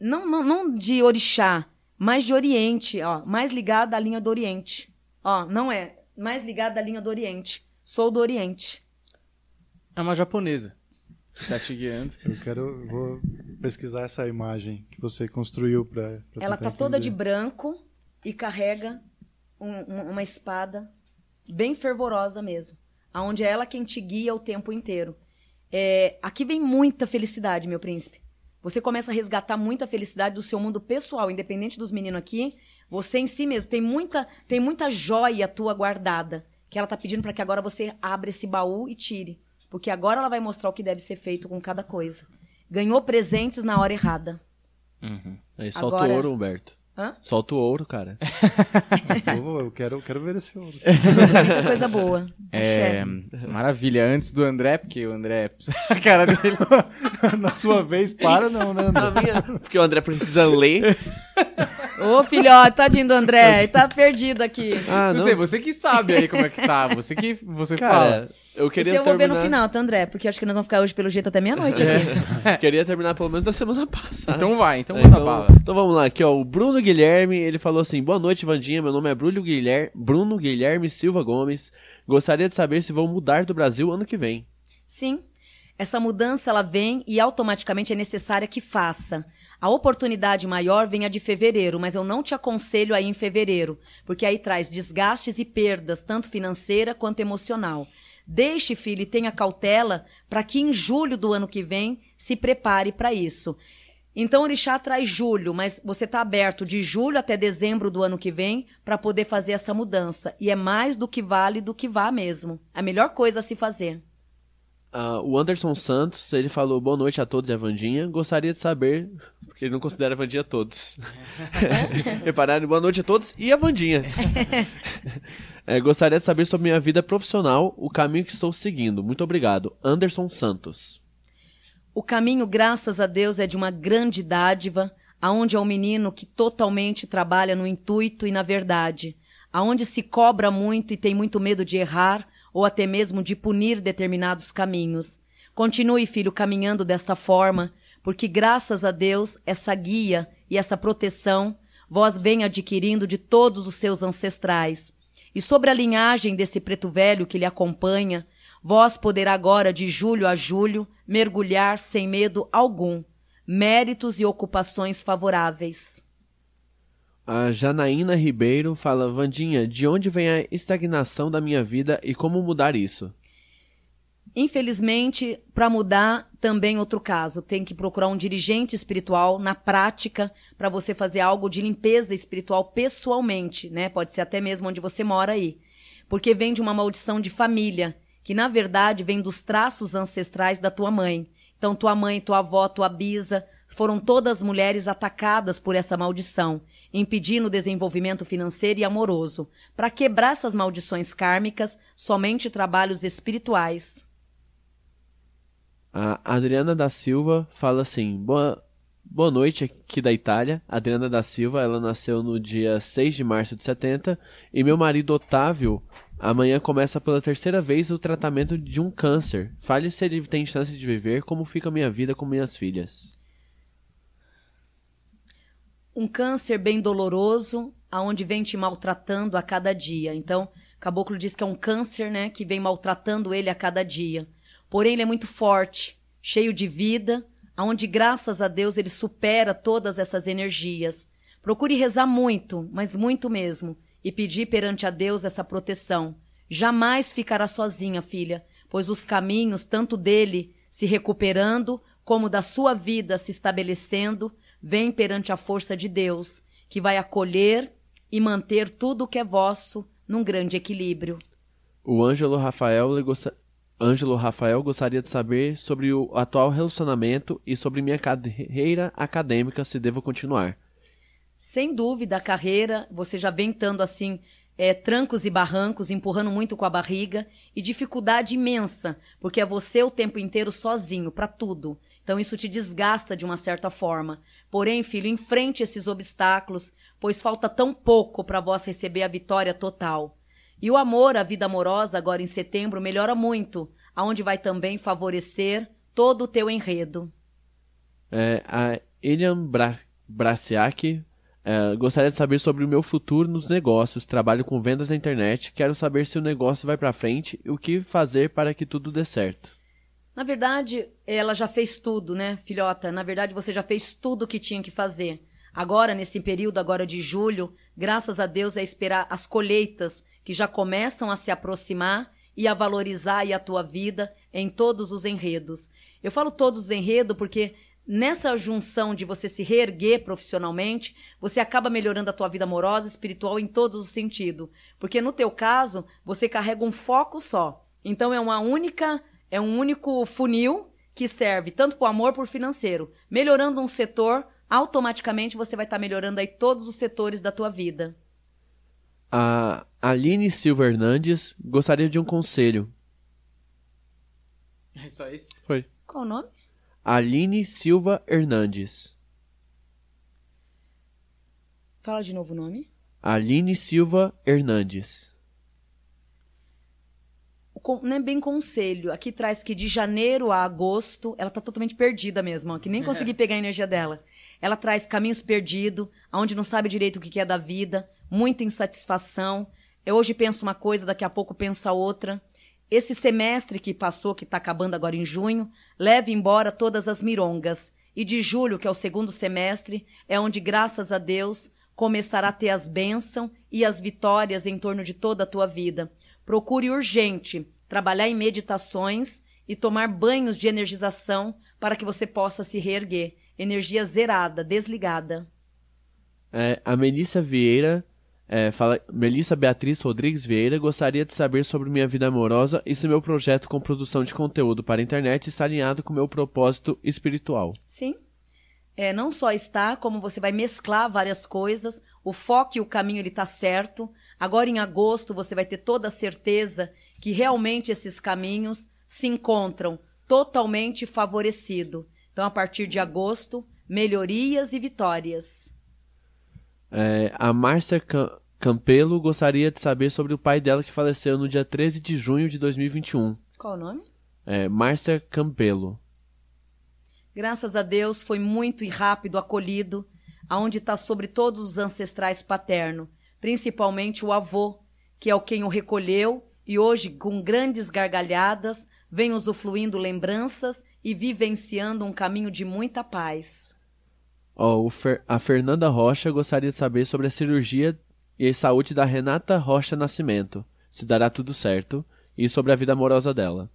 Não, não, não de orixá, mas de Oriente, ó. Mais ligada à linha do Oriente. Ó, não é. Mais ligada à linha do Oriente. Sou do Oriente. É uma japonesa. Tá te guiando. (laughs) Eu quero. Vou pesquisar essa imagem que você construiu para. Ela tá entender. toda de branco e carrega um, uma espada bem fervorosa mesmo. Aonde é ela quem te guia o tempo inteiro. É, aqui vem muita felicidade, meu príncipe. Você começa a resgatar muita felicidade do seu mundo pessoal, independente dos meninos aqui. Você em si mesmo tem muita, tem muita joia tua guardada que ela tá pedindo para que agora você abra esse baú e tire. Porque agora ela vai mostrar o que deve ser feito com cada coisa. Ganhou presentes na hora errada. Uhum. Aí solta agora... o ouro, Humberto. Hã? Solta o ouro, cara. (laughs) eu quero, quero ver esse ouro. Muita coisa boa. É, maravilha. Antes do André, porque o André. (laughs) A cara dele. (laughs) Na sua vez, para não, né, André? Minha, porque o André precisa ler. Ô, filhote, tadinho do André. Tá perdido aqui. Ah, não. não sei, você que sabe aí como é que tá. Você que você cara, fala. Eu queria Isso eu terminar... vou ver no final, tá, André? Porque acho que nós vamos ficar hoje pelo jeito até meia-noite aqui. É. (laughs) queria terminar pelo menos da semana passada. Então vai, então manda então, bala. Então vamos lá, aqui ó, o Bruno Guilherme, ele falou assim, boa noite Vandinha, meu nome é Bruno Guilherme, Bruno Guilherme Silva Gomes, gostaria de saber se vão mudar do Brasil ano que vem. Sim, essa mudança ela vem e automaticamente é necessária que faça. A oportunidade maior vem a de fevereiro, mas eu não te aconselho a ir em fevereiro, porque aí traz desgastes e perdas, tanto financeira quanto emocional. Deixe, filho, e tenha cautela para que em julho do ano que vem se prepare para isso. Então, o Orixá traz julho, mas você está aberto de julho até dezembro do ano que vem para poder fazer essa mudança. E é mais do que vale do que vá mesmo. A melhor coisa a se fazer. Uh, o Anderson Santos, ele falou boa noite a todos e a Vandinha. Gostaria de saber, porque ele não considera a Vandinha todos. (laughs) Repararam? Boa noite a todos e a Vandinha. (laughs) É, gostaria de saber sobre minha vida profissional, o caminho que estou seguindo. Muito obrigado. Anderson Santos. O caminho, graças a Deus, é de uma grande dádiva, aonde é um menino que totalmente trabalha no intuito e na verdade, aonde se cobra muito e tem muito medo de errar ou até mesmo de punir determinados caminhos. Continue, filho, caminhando desta forma, porque graças a Deus essa guia e essa proteção vós vem adquirindo de todos os seus ancestrais. E sobre a linhagem desse preto velho que lhe acompanha, vós poderá agora, de julho a julho, mergulhar sem medo algum, méritos e ocupações favoráveis. A Janaína Ribeiro fala: Vandinha, de onde vem a estagnação da minha vida e como mudar isso? Infelizmente, para mudar, também outro caso. Tem que procurar um dirigente espiritual na prática para você fazer algo de limpeza espiritual pessoalmente, né? Pode ser até mesmo onde você mora aí. Porque vem de uma maldição de família, que na verdade vem dos traços ancestrais da tua mãe. Então, tua mãe, tua avó, tua bisa foram todas mulheres atacadas por essa maldição, impedindo o desenvolvimento financeiro e amoroso. Para quebrar essas maldições kármicas, somente trabalhos espirituais a Adriana da Silva fala assim: Boa, boa noite aqui da Itália. Adriana da Silva, ela nasceu no dia 6 de março de 70 e meu marido Otávio amanhã começa pela terceira vez o tratamento de um câncer. Fale se ele tem chance de viver, como fica a minha vida com minhas filhas. Um câncer bem doloroso, aonde vem te maltratando a cada dia. Então, Caboclo diz que é um câncer, né, que vem maltratando ele a cada dia. Porém, ele é muito forte, cheio de vida, aonde graças a Deus ele supera todas essas energias. Procure rezar muito, mas muito mesmo, e pedir perante a Deus essa proteção. Jamais ficará sozinha, filha, pois os caminhos, tanto dele se recuperando, como da sua vida se estabelecendo, vêm perante a força de Deus, que vai acolher e manter tudo o que é vosso num grande equilíbrio. O Ângelo Rafael Ângelo Rafael gostaria de saber sobre o atual relacionamento e sobre minha carreira acadêmica, se devo continuar. Sem dúvida, a carreira, você já vem estando assim, é, trancos e barrancos, empurrando muito com a barriga e dificuldade imensa, porque é você o tempo inteiro sozinho para tudo. Então isso te desgasta de uma certa forma. Porém, filho, enfrente esses obstáculos, pois falta tão pouco para vós receber a vitória total. E o amor, a vida amorosa, agora em setembro, melhora muito, aonde vai também favorecer todo o teu enredo. É, a Elian Bra Braciac é, gostaria de saber sobre o meu futuro nos negócios. Trabalho com vendas na internet. Quero saber se o negócio vai para frente e o que fazer para que tudo dê certo. Na verdade, ela já fez tudo, né, filhota? Na verdade, você já fez tudo o que tinha que fazer. Agora, nesse período agora de julho, graças a Deus é esperar as colheitas que já começam a se aproximar e a valorizar a tua vida em todos os enredos. Eu falo todos os enredos porque nessa junção de você se reerguer profissionalmente, você acaba melhorando a tua vida amorosa e espiritual em todos os sentidos. Porque no teu caso, você carrega um foco só. Então é uma única, é um único funil que serve tanto para o amor por financeiro. Melhorando um setor, automaticamente você vai estar tá melhorando aí todos os setores da tua vida. A Aline Silva Hernandes gostaria de um conselho. É só isso? Foi. Qual o nome? Aline Silva Hernandes. Fala de novo o nome. Aline Silva Hernandes. Não é bem conselho. Aqui traz que de janeiro a agosto, ela tá totalmente perdida mesmo, ó, que nem consegui (laughs) pegar a energia dela. Ela traz caminhos perdidos, aonde não sabe direito o que é da vida, muita insatisfação. Eu hoje penso uma coisa, daqui a pouco pensa outra. Esse semestre que passou, que está acabando agora em junho, leve embora todas as mirongas. E de julho, que é o segundo semestre, é onde, graças a Deus, começará a ter as bênçãos e as vitórias em torno de toda a tua vida. Procure urgente trabalhar em meditações e tomar banhos de energização para que você possa se reerguer. Energia zerada, desligada. É, a Melissa Vieira é, fala, Melissa Beatriz Rodrigues Vieira gostaria de saber sobre minha vida amorosa e se meu projeto com produção de conteúdo para a internet está alinhado com meu propósito espiritual. Sim. É, não só está, como você vai mesclar várias coisas, o foco e o caminho ele está certo, Agora em agosto você vai ter toda a certeza que realmente esses caminhos se encontram totalmente favorecido. Então a partir de agosto, melhorias e vitórias. É, a Márcia Campelo gostaria de saber sobre o pai dela que faleceu no dia 13 de junho de 2021. Qual o nome? É, Márcia Campelo. Graças a Deus foi muito e rápido acolhido, aonde está sobre todos os ancestrais paterno, principalmente o avô, que é o quem o recolheu e hoje, com grandes gargalhadas, vem usufruindo lembranças e vivenciando um caminho de muita paz. Oh, Fer a Fernanda Rocha gostaria de saber sobre a cirurgia e saúde da Renata Rocha Nascimento, se dará tudo certo, e sobre a vida amorosa dela.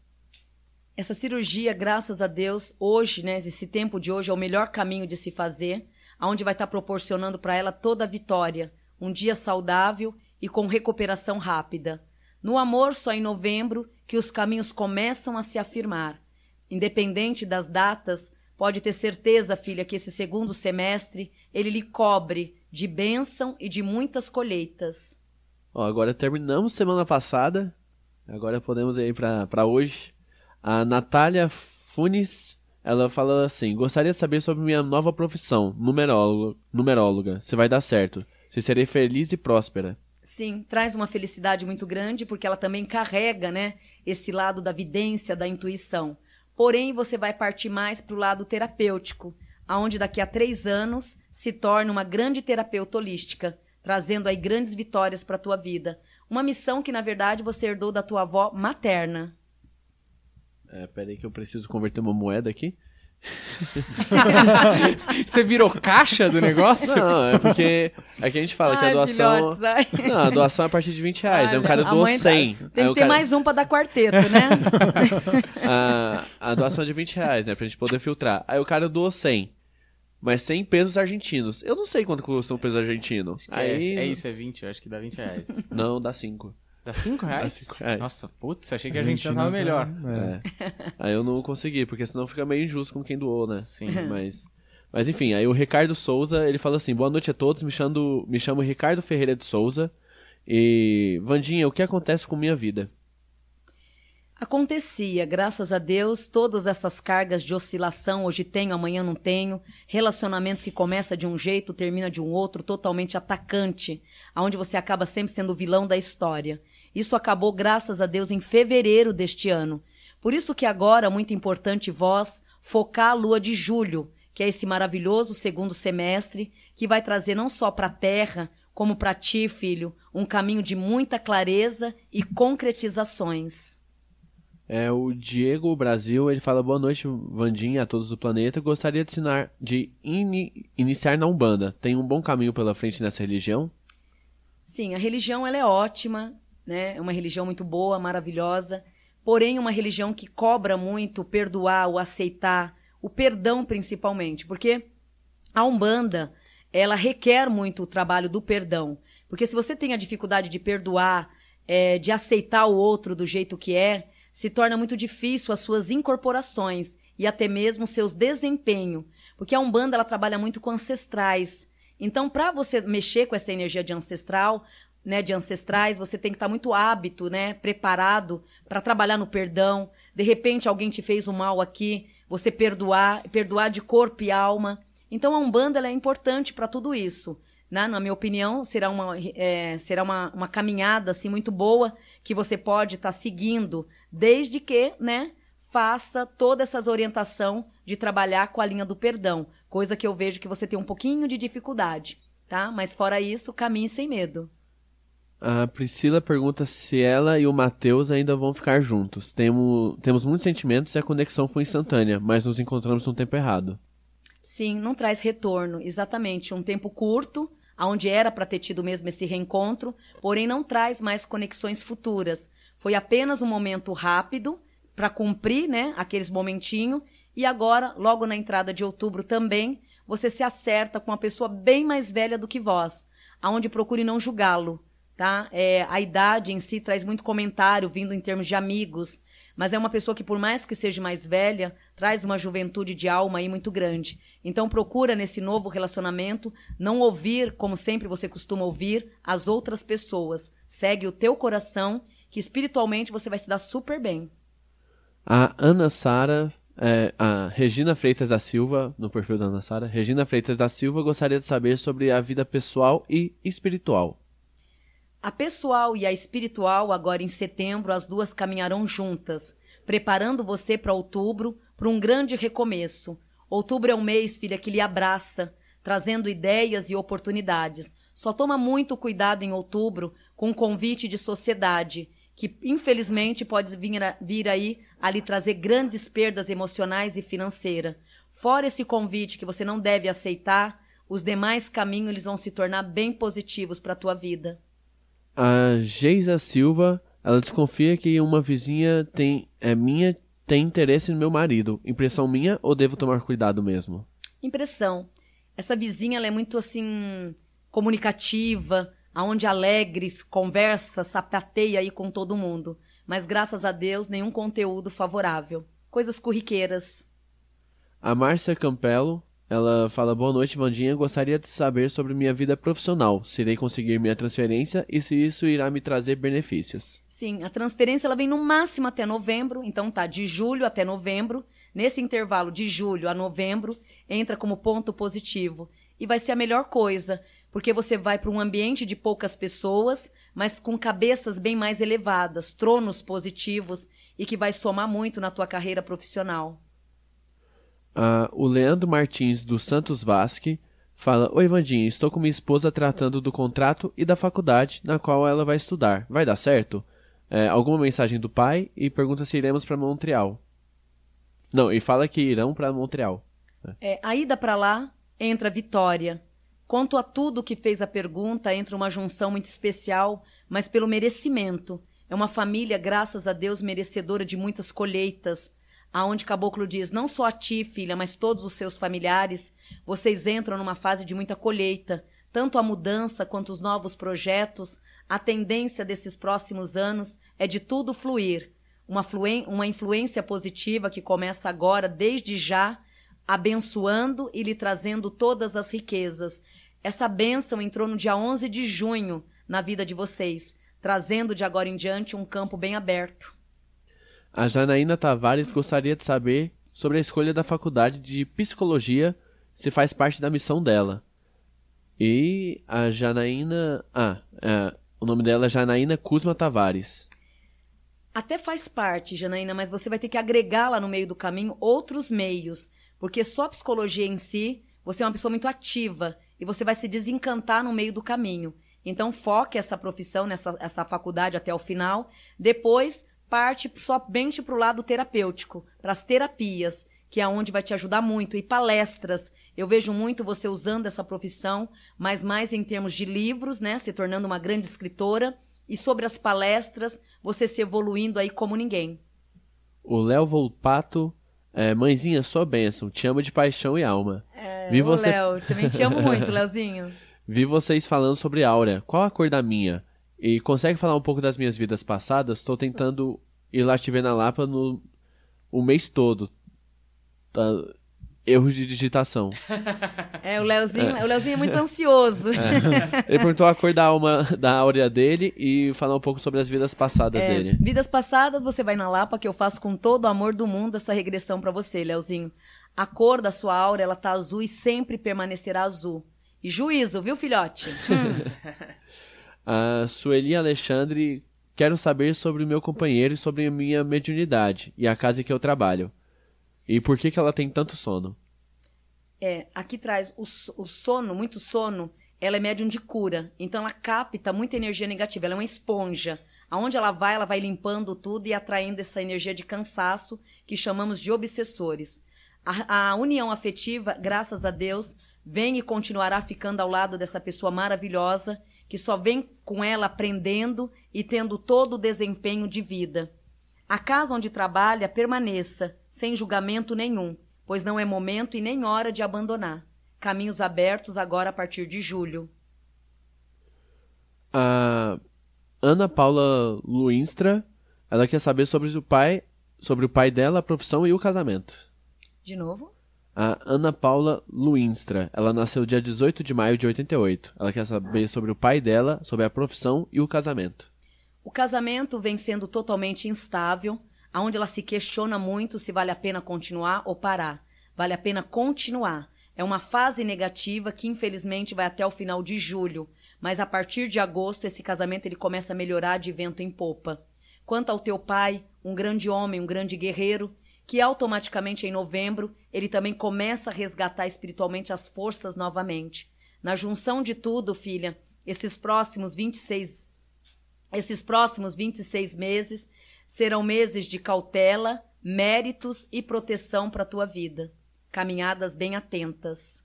Essa cirurgia, graças a Deus, hoje, né, esse tempo de hoje é o melhor caminho de se fazer, aonde vai estar proporcionando para ela toda a vitória, um dia saudável e com recuperação rápida. No amor, só em novembro que os caminhos começam a se afirmar. Independente das datas, pode ter certeza, filha, que esse segundo semestre ele lhe cobre de bênção e de muitas colheitas. Ó, agora terminamos semana passada, agora podemos ir para hoje. A Natália Funes, ela fala assim: Gostaria de saber sobre minha nova profissão, numeróloga. numeróloga. Se vai dar certo. Se serei feliz e próspera. Sim, traz uma felicidade muito grande, porque ela também carrega, né, esse lado da vidência, da intuição. Porém, você vai partir mais para o lado terapêutico, aonde daqui a três anos se torna uma grande terapeuta holística, trazendo aí grandes vitórias para a tua vida. Uma missão que, na verdade, você herdou da tua avó materna. É, peraí que eu preciso converter uma moeda aqui. (laughs) Você virou caixa do negócio? Não, é porque aqui a gente fala ai, que a doação. não, a doação é a partir de 20 reais. Ai, aí o cara doou 100. Tá... Tem que ter cara... mais um pra dar quarteto, né? (laughs) a, a doação é de 20 reais, né? Pra gente poder filtrar. Aí o cara doou 100. Mas 100 pesos argentinos. Eu não sei quanto custa um peso argentino. Aí... É, é isso, é 20. Eu acho que dá 20 reais. Não, dá 5. Dá 5 reais? Dá cinco reais. Nossa, putz, achei que a, gente já tava melhor. É. Aí eu não consegui, porque senão fica meio injusto com quem doou, né? Sim. Mas, mas enfim, aí o Ricardo Souza, ele fala assim, boa noite a todos, me chamo, me chamo Ricardo Ferreira de Souza. E, Vandinha, o que acontece com minha vida? Acontecia, graças a Deus, todas essas cargas de oscilação, hoje tenho, amanhã não tenho, relacionamentos que começa de um jeito, termina de um outro, totalmente atacante, aonde você acaba sempre sendo o vilão da história. Isso acabou, graças a Deus, em fevereiro deste ano. Por isso que agora, muito importante vós, focar a lua de julho, que é esse maravilhoso segundo semestre, que vai trazer não só para a Terra, como para ti, filho, um caminho de muita clareza e concretizações. É, o Diego Brasil, ele fala boa noite, Vandinha, a todos do planeta. Gostaria de, ensinar, de in, iniciar na Umbanda. Tem um bom caminho pela frente nessa religião? Sim, a religião ela é ótima né? É uma religião muito boa, maravilhosa, porém uma religião que cobra muito o perdoar, o aceitar, o perdão principalmente, porque a Umbanda, ela requer muito o trabalho do perdão. Porque se você tem a dificuldade de perdoar, é, de aceitar o outro do jeito que é, se torna muito difícil as suas incorporações e até mesmo seus desempenho. Porque a Umbanda ela trabalha muito com ancestrais. Então, para você mexer com essa energia de ancestral, né, de ancestrais, você tem que estar tá muito hábito, né, preparado para trabalhar no perdão. De repente alguém te fez um mal aqui, você perdoar, perdoar de corpo e alma. Então a Umbanda é importante para tudo isso. Né? Na minha opinião, será uma, é, será uma, uma caminhada assim, muito boa que você pode estar tá seguindo, desde que né, faça toda essa orientação de trabalhar com a linha do perdão, coisa que eu vejo que você tem um pouquinho de dificuldade, tá? Mas fora isso, caminhe sem medo. A Priscila pergunta se ela e o Matheus ainda vão ficar juntos. Temos, temos muitos sentimentos e a conexão foi instantânea, mas nos encontramos no tempo errado. Sim, não traz retorno. Exatamente. Um tempo curto, onde era para ter tido mesmo esse reencontro, porém não traz mais conexões futuras. Foi apenas um momento rápido para cumprir né, aqueles momentinhos. E agora, logo na entrada de outubro também, você se acerta com uma pessoa bem mais velha do que vós, aonde procure não julgá-lo tá? É, a idade em si traz muito comentário vindo em termos de amigos, mas é uma pessoa que, por mais que seja mais velha, traz uma juventude de alma aí muito grande. Então procura nesse novo relacionamento não ouvir, como sempre você costuma ouvir, as outras pessoas. Segue o teu coração, que espiritualmente você vai se dar super bem. A Ana Sara, é, a Regina Freitas da Silva, no perfil da Ana Sara, Regina Freitas da Silva gostaria de saber sobre a vida pessoal e espiritual. A pessoal e a espiritual, agora em setembro, as duas caminharão juntas, preparando você para outubro, para um grande recomeço. Outubro é um mês, filha, que lhe abraça, trazendo ideias e oportunidades. Só toma muito cuidado em outubro com o convite de sociedade, que infelizmente pode vir, a, vir aí a lhe trazer grandes perdas emocionais e financeiras. Fora esse convite que você não deve aceitar, os demais caminhos eles vão se tornar bem positivos para a tua vida. A Geisa Silva, ela desconfia que uma vizinha tem é minha tem interesse no meu marido. Impressão minha ou devo tomar cuidado mesmo? Impressão. Essa vizinha ela é muito assim comunicativa, aonde alegre, conversa, sapateia aí com todo mundo. Mas graças a Deus, nenhum conteúdo favorável. Coisas corriqueiras. A Márcia Campelo, ela fala: Boa noite, Vandinha. Gostaria de saber sobre minha vida profissional. Se irei conseguir minha transferência e se isso irá me trazer benefícios. Sim, a transferência ela vem no máximo até novembro. Então tá, de julho até novembro. Nesse intervalo de julho a novembro, entra como ponto positivo. E vai ser a melhor coisa, porque você vai para um ambiente de poucas pessoas, mas com cabeças bem mais elevadas, tronos positivos e que vai somar muito na tua carreira profissional. Uh, o Leandro Martins do Santos Vasque fala: Oi, Vandinha, estou com minha esposa tratando do contrato e da faculdade na qual ela vai estudar. Vai dar certo? É, alguma mensagem do pai e pergunta se iremos para Montreal. Não, e fala que irão para Montreal. É, a ida para lá entra Vitória. Quanto a tudo que fez a pergunta, entra uma junção muito especial, mas pelo merecimento. É uma família, graças a Deus, merecedora de muitas colheitas aonde Caboclo diz: Não só a ti, filha, mas todos os seus familiares, vocês entram numa fase de muita colheita, tanto a mudança quanto os novos projetos. A tendência desses próximos anos é de tudo fluir, uma, fluen uma influência positiva que começa agora, desde já, abençoando e lhe trazendo todas as riquezas. Essa bênção entrou no dia 11 de junho na vida de vocês, trazendo de agora em diante um campo bem aberto. A Janaína Tavares gostaria de saber sobre a escolha da faculdade de psicologia, se faz parte da missão dela. E a Janaína. Ah, é, o nome dela é Janaína Kuzma Tavares. Até faz parte, Janaína, mas você vai ter que agregar lá no meio do caminho outros meios. Porque só a psicologia em si, você é uma pessoa muito ativa e você vai se desencantar no meio do caminho. Então, foque essa profissão, nessa essa faculdade até o final. Depois, parte somente para o lado terapêutico, para as terapias, que é onde vai te ajudar muito, e palestras. Eu vejo muito você usando essa profissão, mas mais em termos de livros, né, se tornando uma grande escritora, e sobre as palestras, você se evoluindo aí como ninguém. O Léo Volpato, é, mãezinha, sua bênção, te amo de paixão e alma. É, Vi você... Léo, também te amo (laughs) muito, Léozinho. Vi vocês falando sobre Áurea. Qual a cor da minha? E consegue falar um pouco das minhas vidas passadas? Estou tentando ir lá te ver na Lapa no o mês todo. Tá? Erros de digitação. (laughs) É, o Leozinho é. O Leozinho é muito ansioso. É. Ele perguntou a cor da alma da áurea dele e falar um pouco sobre as vidas passadas é, dele. Vidas passadas, você vai na Lapa, que eu faço com todo o amor do mundo essa regressão para você, Leozinho. A cor da sua aura, ela tá azul e sempre permanecerá azul. E juízo, viu, filhote? Hum. (laughs) A Sueli Alexandre, quero saber sobre o meu companheiro e sobre a minha mediunidade e a casa em que eu trabalho. E por que, que ela tem tanto sono? É, aqui traz o, o sono, muito sono, ela é médium de cura. Então ela capta muita energia negativa, ela é uma esponja. Aonde ela vai, ela vai limpando tudo e atraindo essa energia de cansaço que chamamos de obsessores. A, a união afetiva, graças a Deus, vem e continuará ficando ao lado dessa pessoa maravilhosa que só vem com ela aprendendo e tendo todo o desempenho de vida. A casa onde trabalha permaneça, sem julgamento nenhum, pois não é momento e nem hora de abandonar. Caminhos abertos agora a partir de julho. A Ana Paula Luinstra, ela quer saber sobre o pai, sobre o pai dela, a profissão e o casamento. De novo? A Ana Paula Luinstra, ela nasceu dia 18 de maio de 88. Ela quer saber sobre o pai dela, sobre a profissão e o casamento. O casamento vem sendo totalmente instável, aonde ela se questiona muito se vale a pena continuar ou parar. Vale a pena continuar. É uma fase negativa que infelizmente vai até o final de julho, mas a partir de agosto esse casamento ele começa a melhorar de vento em popa. Quanto ao teu pai, um grande homem, um grande guerreiro, que automaticamente em novembro ele também começa a resgatar espiritualmente as forças novamente. Na junção de tudo, filha, esses próximos 26 esses próximos 26 meses serão meses de cautela, méritos e proteção para a tua vida. Caminhadas bem atentas.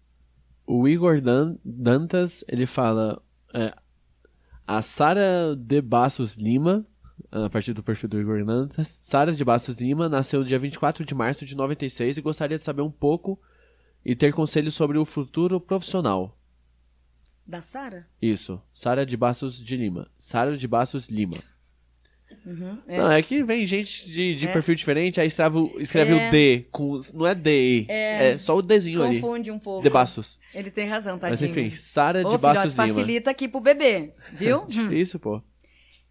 O Igor Dan Dantas, ele fala é, a Sara de Bassos Lima a partir do perfil do Igor Hernandes. Sara de Bastos Lima nasceu no dia 24 de março de 96 e gostaria de saber um pouco e ter conselhos sobre o futuro profissional. Da Sara? Isso. Sara de Bastos de Lima. Sara de Bastos Lima. Uhum, é. Não, é que vem gente de, de é. perfil diferente, aí escreve, escreve é. o D, com, não é D, é, é só o Dzinho Confunde ali. Confunde um pouco. De Bastos. Ele tem razão, tadinho. Mas enfim, Sara de Bastos filhote, Lima. facilita aqui pro bebê, viu? (laughs) Isso, pô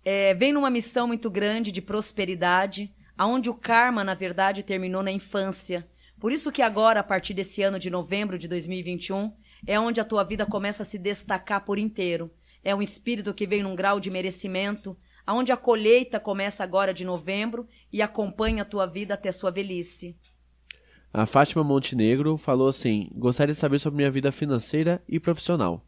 é, vem numa missão muito grande de prosperidade, aonde o karma, na verdade, terminou na infância. Por isso que agora, a partir desse ano de novembro de 2021, é onde a tua vida começa a se destacar por inteiro. É um espírito que vem num grau de merecimento, aonde a colheita começa agora de novembro e acompanha a tua vida até sua velhice. A Fátima Montenegro falou assim: Gostaria de saber sobre minha vida financeira e profissional.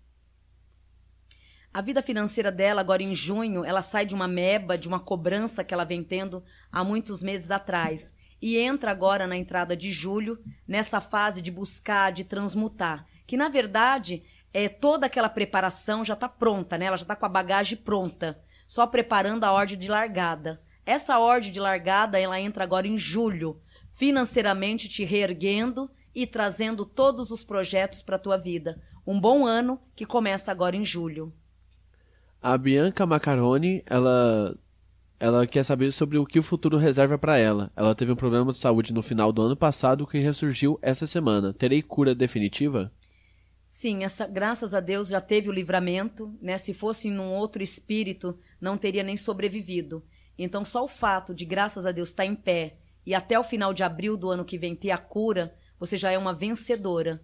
A vida financeira dela, agora em junho, ela sai de uma meba, de uma cobrança que ela vem tendo há muitos meses atrás. E entra agora na entrada de julho, nessa fase de buscar, de transmutar. Que na verdade, é toda aquela preparação já está pronta, né? Ela já está com a bagagem pronta, só preparando a ordem de largada. Essa ordem de largada, ela entra agora em julho, financeiramente te reerguendo e trazendo todos os projetos para a tua vida. Um bom ano que começa agora em julho. A Bianca Macaroni, ela ela quer saber sobre o que o futuro reserva para ela. Ela teve um problema de saúde no final do ano passado que ressurgiu essa semana. Terei cura definitiva? Sim, essa, graças a Deus já teve o livramento, né? Se fosse num outro espírito, não teria nem sobrevivido. Então, só o fato de, graças a Deus, estar tá em pé e até o final de abril do ano que vem ter a cura, você já é uma vencedora.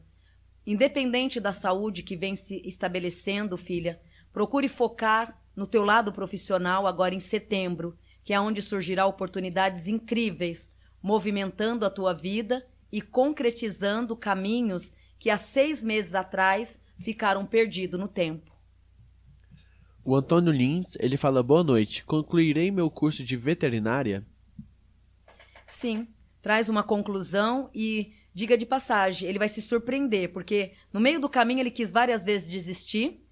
Independente da saúde que vem se estabelecendo, filha, Procure focar no teu lado profissional agora em setembro, que é onde surgirá oportunidades incríveis, movimentando a tua vida e concretizando caminhos que há seis meses atrás ficaram perdidos no tempo. O Antônio Lins, ele fala boa noite. Concluirei meu curso de veterinária? Sim, traz uma conclusão e diga de passagem, ele vai se surpreender, porque no meio do caminho ele quis várias vezes desistir,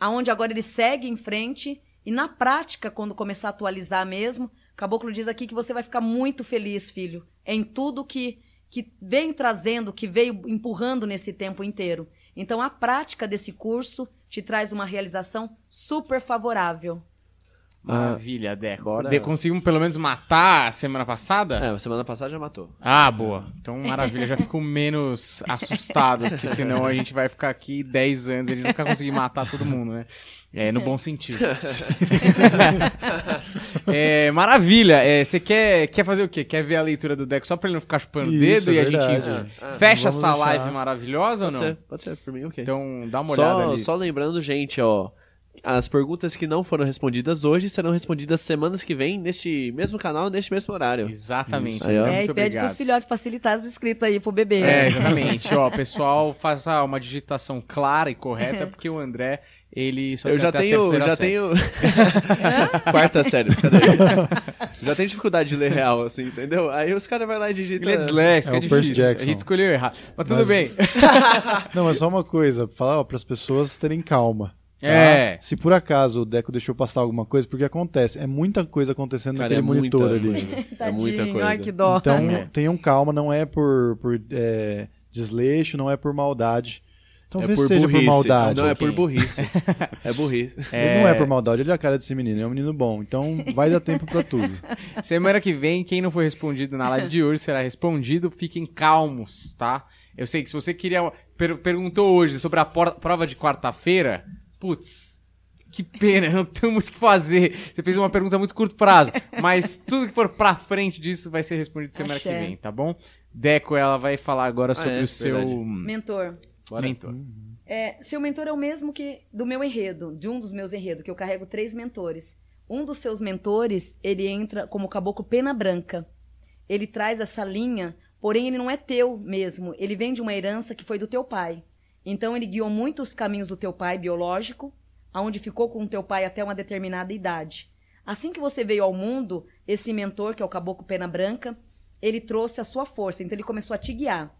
aonde agora ele segue em frente e na prática, quando começar a atualizar mesmo, Caboclo diz aqui que você vai ficar muito feliz, filho, em tudo que que vem trazendo, que veio empurrando nesse tempo inteiro. Então a prática desse curso te traz uma realização super favorável. Maravilha, Deco. Bora. De, conseguimos pelo menos matar a semana passada? É, a semana passada já matou. Ah, boa. Então, maravilha. Já fico menos (laughs) assustado, porque senão a gente vai ficar aqui 10 anos e a gente nunca conseguir matar todo mundo, né? É, no bom sentido. (laughs) é, maravilha. É, você quer, quer fazer o quê? Quer ver a leitura do Deco só pra ele não ficar chupando o dedo é e a verdade. gente É, fecha vamos essa deixar. live maravilhosa Pode ou não? ser, pode ser, por mim, ok. Então, dá uma olhada só, ali. só lembrando, gente, ó. As perguntas que não foram respondidas hoje serão respondidas semanas que vem, neste mesmo canal, neste mesmo horário. Exatamente. Aí, ó. é, e pede obrigado. pros filhotes facilitar as escritas aí pro bebê. É, exatamente. Ó, pessoal, faça uma digitação clara e correta, porque o André, ele só Eu tem já a tenho, já série. tenho. (laughs) Quarta série, já tenho dificuldade de ler real, assim, entendeu? Aí os caras vão lá e digitam. Ele é disléxico, É é, difícil. A Jackson. gente escolheu errado. Mas tudo Mas- bem. (laughs) Não, mas só uma coisa, falar para as pessoas terem calma. Tá? É. Se por acaso o Deco deixou passar alguma coisa, porque acontece, é muita coisa acontecendo Cara, naquele é muita, monitor ali. muita, (laughs) é muita coisa. Ai, que dó. Então É. tenham calma, não é por, por é, desleixo, não é por maldade. Talvez por seja burrice. por maldade. Não, é por burrice. (laughs) é burrice. Ele não é por maldade, ele é a cara desse menino, é um menino bom. Então vai dar tempo pra tudo. (laughs) Semana que vem, quem não foi respondido na live de hoje será respondido. Fiquem calmos, tá? Eu sei que se você queria. per- perguntou hoje sobre a prova de quarta-feira, putz. Que pena, não tem muito o que fazer. Você fez uma pergunta a muito curto prazo. Mas tudo que for pra frente disso vai ser respondido semana Axé. que vem, tá bom? Deco, ela vai falar agora sobre é, o seu verdade. Mentor. Bora. mentor. É, seu mentor é o mesmo que do meu enredo, de um dos meus enredos, que eu carrego três mentores. Um dos seus mentores, ele entra como caboclo pena branca. Ele traz essa linha, porém ele não é teu mesmo. Ele vem de uma herança que foi do teu pai. Então ele guiou muitos caminhos do teu pai biológico, aonde ficou com o teu pai até uma determinada idade. Assim que você veio ao mundo, esse mentor, que é o caboclo pena branca, ele trouxe a sua força, então ele começou a te guiar.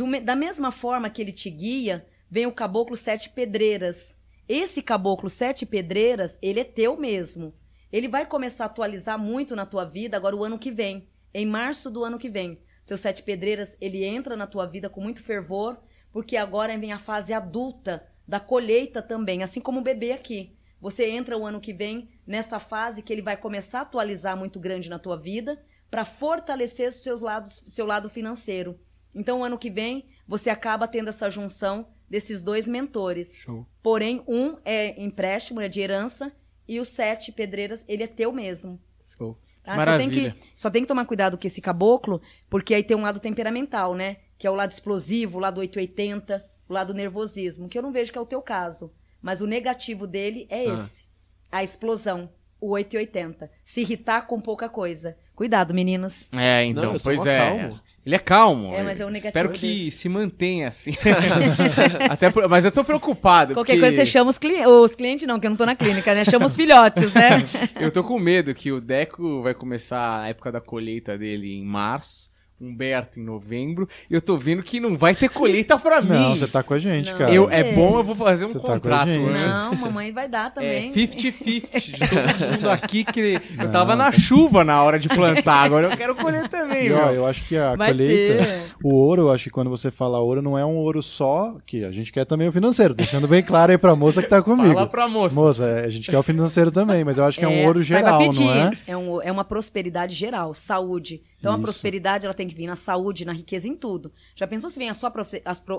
Uma- da mesma forma que ele te guia, vem o caboclo sete pedreiras. Esse caboclo sete pedreiras, ele é teu mesmo. Ele vai começar a atualizar muito na tua vida agora o ano que vem, em março do ano que vem. Seu sete pedreiras, ele entra na tua vida com muito fervor, porque agora vem a fase adulta da colheita também, assim como o bebê aqui. Você entra o ano que vem nessa fase que ele vai começar a atualizar muito grande na tua vida para fortalecer seus lados, seu lado financeiro. Então, o ano que vem, você acaba tendo essa junção desses dois mentores. Show. Porém, um é empréstimo, é de herança, e o sete pedreiras, ele é teu mesmo. Show. Tá? Só, tem Maravilha. que, só tem que tomar cuidado com esse caboclo, porque aí tem um lado temperamental, né? Que é o lado explosivo, o lado 880, o lado nervosismo, que eu não vejo que é o teu caso. Mas o negativo dele é Ah. esse. A explosão, o 880. Se irritar com pouca coisa. Cuidado, meninos. É, então, Não, pois é. calmo. Ele é calmo. É, mas é o negativo Espero que dele. se mantenha assim. (laughs) (laughs) Até por- mas eu tô preocupado. Qualquer porque coisa você chama os clientes. Os clientes não, que eu não tô na clínica, né? Chama os (laughs) filhotes, né? Eu tô com medo que o Deco vai começar a época da colheita dele em março. Humberto em novembro. E eu tô vendo que não vai ter colheita pra (laughs) mim. Não, você tá com a gente, Não. cara. Eu, é É. bom, eu vou fazer um Você tá contrato gente. antes. Não, mamãe vai dar (laughs) É também. 50-50 de todo (laughs) mundo aqui que eu tava na chuva na hora de plantar, agora eu quero colher também, E, ó, meu. eu acho que a Vai colheita, ter. o ouro, eu acho que quando você fala ouro, não é um ouro só, que a gente quer também o financeiro, deixando bem claro aí pra moça que tá comigo. Fala pra moça. Moça, é, a gente quer o financeiro também, mas eu acho que é, um É, ouro saiba geral, não é? É, um- é uma prosperidade geral, saúde. Então a Isso. prosperidade ela tem que vir na saúde, na riqueza, em tudo. Já pensou se vem a só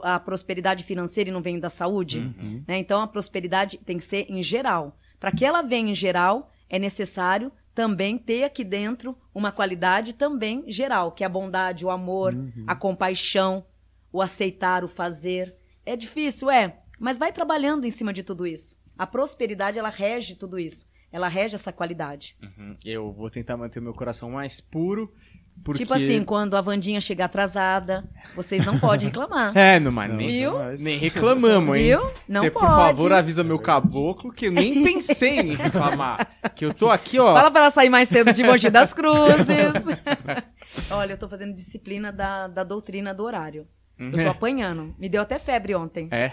a prosperidade financeira e não vem da saúde? Uhum. Né? Então a prosperidade tem que ser em geral. Para que ela venha em geral, é necessário também ter aqui dentro uma qualidade também geral, que é a bondade, o amor, Uhum. a compaixão, o aceitar, o fazer. É difícil, é, mas vai trabalhando em cima de tudo isso. A prosperidade ela rege tudo isso. Ela rege essa qualidade. Uhum. Eu vou tentar manter o meu coração mais puro, porque... Tipo assim, quando a Vandinha chegar atrasada, vocês não podem reclamar. (laughs) É, não, mas Não, nem, Viu? nem reclamamos, hein? Viu? Não Você, por pode. favor, avisa meu caboclo que eu nem pensei em reclamar. Que eu tô aqui, ó. Fala pra ela sair mais cedo de Mogi das Cruzes. (laughs) Olha, eu tô fazendo disciplina da, da doutrina do horário. Eu tô apanhando. Me deu até febre ontem. É.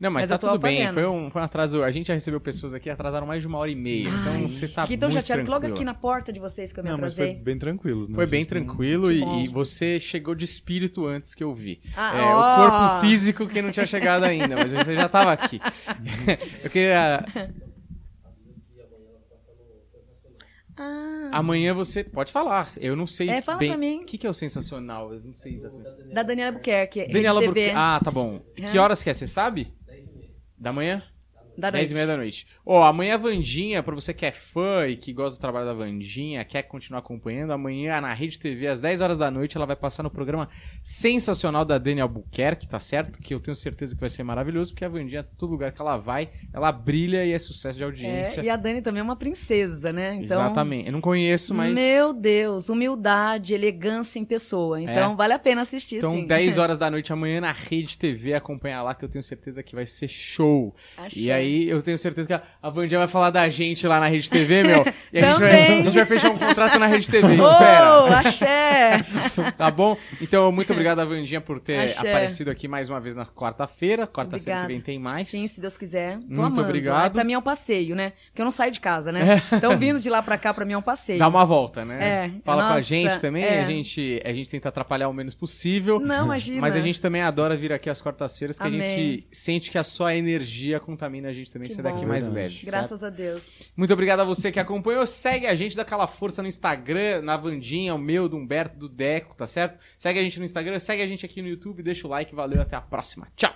Não, mas, Mas tá tudo bem. fazendo. Foi um, foi um atraso. A gente já recebeu pessoas aqui, atrasaram mais de uma hora e meia. então você tá que tão muito chateado que logo aqui na porta de vocês que eu me Não, mas foi bem tranquilo. né? Foi bem tranquilo e, e você chegou de espírito antes que eu vi. Ah, É, ó. O corpo físico que não tinha chegado ainda, mas você já tava aqui. (laughs) eu queria. Ah, Amanhã você. Pode falar. Eu não sei. É, fala bem... pra mim. O que, que é o sensacional? Eu não sei exatamente. da Daniela Buquerque, Daniela TV. Burque... Ah, tá bom. Que horas que é? Você sabe? Da manhã? da 10 noite. e meia da noite. Ó, amanhã a Vandinha, pra você que é fã e que gosta do trabalho da Vandinha, quer continuar acompanhando, amanhã na Rede TV, às 10 horas da noite, ela vai passar no programa sensacional da Daniel Albuquerque, tá certo? Que eu tenho certeza que vai ser maravilhoso, porque a Vandinha, todo lugar que ela vai, ela brilha e é sucesso de audiência. É, e a Dani também é uma princesa, né? Então, Exatamente. Eu não conheço, mas. Meu Deus, humildade, elegância em pessoa. Então, É. vale a pena assistir, Então, sim. 10 (laughs) horas da noite amanhã na Rede TV, acompanha lá que eu tenho certeza que vai ser show. Axé. E aí eu tenho certeza que a, a Vandinha vai falar da gente lá na Rede TV, meu. E a, gente vai, a gente vai fechar um contrato na Rede TV, espera. Oh, axé! (laughs) tá bom? Então, muito obrigado, Vandinha, por ter axé. aparecido aqui mais uma vez na quarta-feira. Quarta-feira que vem tem mais. Sim, se Deus quiser. Tô muito amando. obrigado. É, pra mim é um passeio, né? Porque eu não saio de casa, né? É. Então, vindo de lá pra cá, pra mim é um passeio. Dá uma volta, né? É. Fala Nossa, com a gente também. é. A, gente, a gente tenta atrapalhar o menos possível. Não, imagina. Mas a gente também adora vir aqui às quartas-feiras, que Amém. a gente sente que a sua energia contamina a gente também, Que daqui bom. mais Verdade. Graças a Deus. Muito obrigado a você que acompanhou. Segue a gente, dá aquela força no Instagram, na Vandinha, o meu, do Humberto, do Deco, tá certo? Segue a gente no Instagram, segue a gente aqui no YouTube, deixa o like, valeu, até a próxima. Tchau!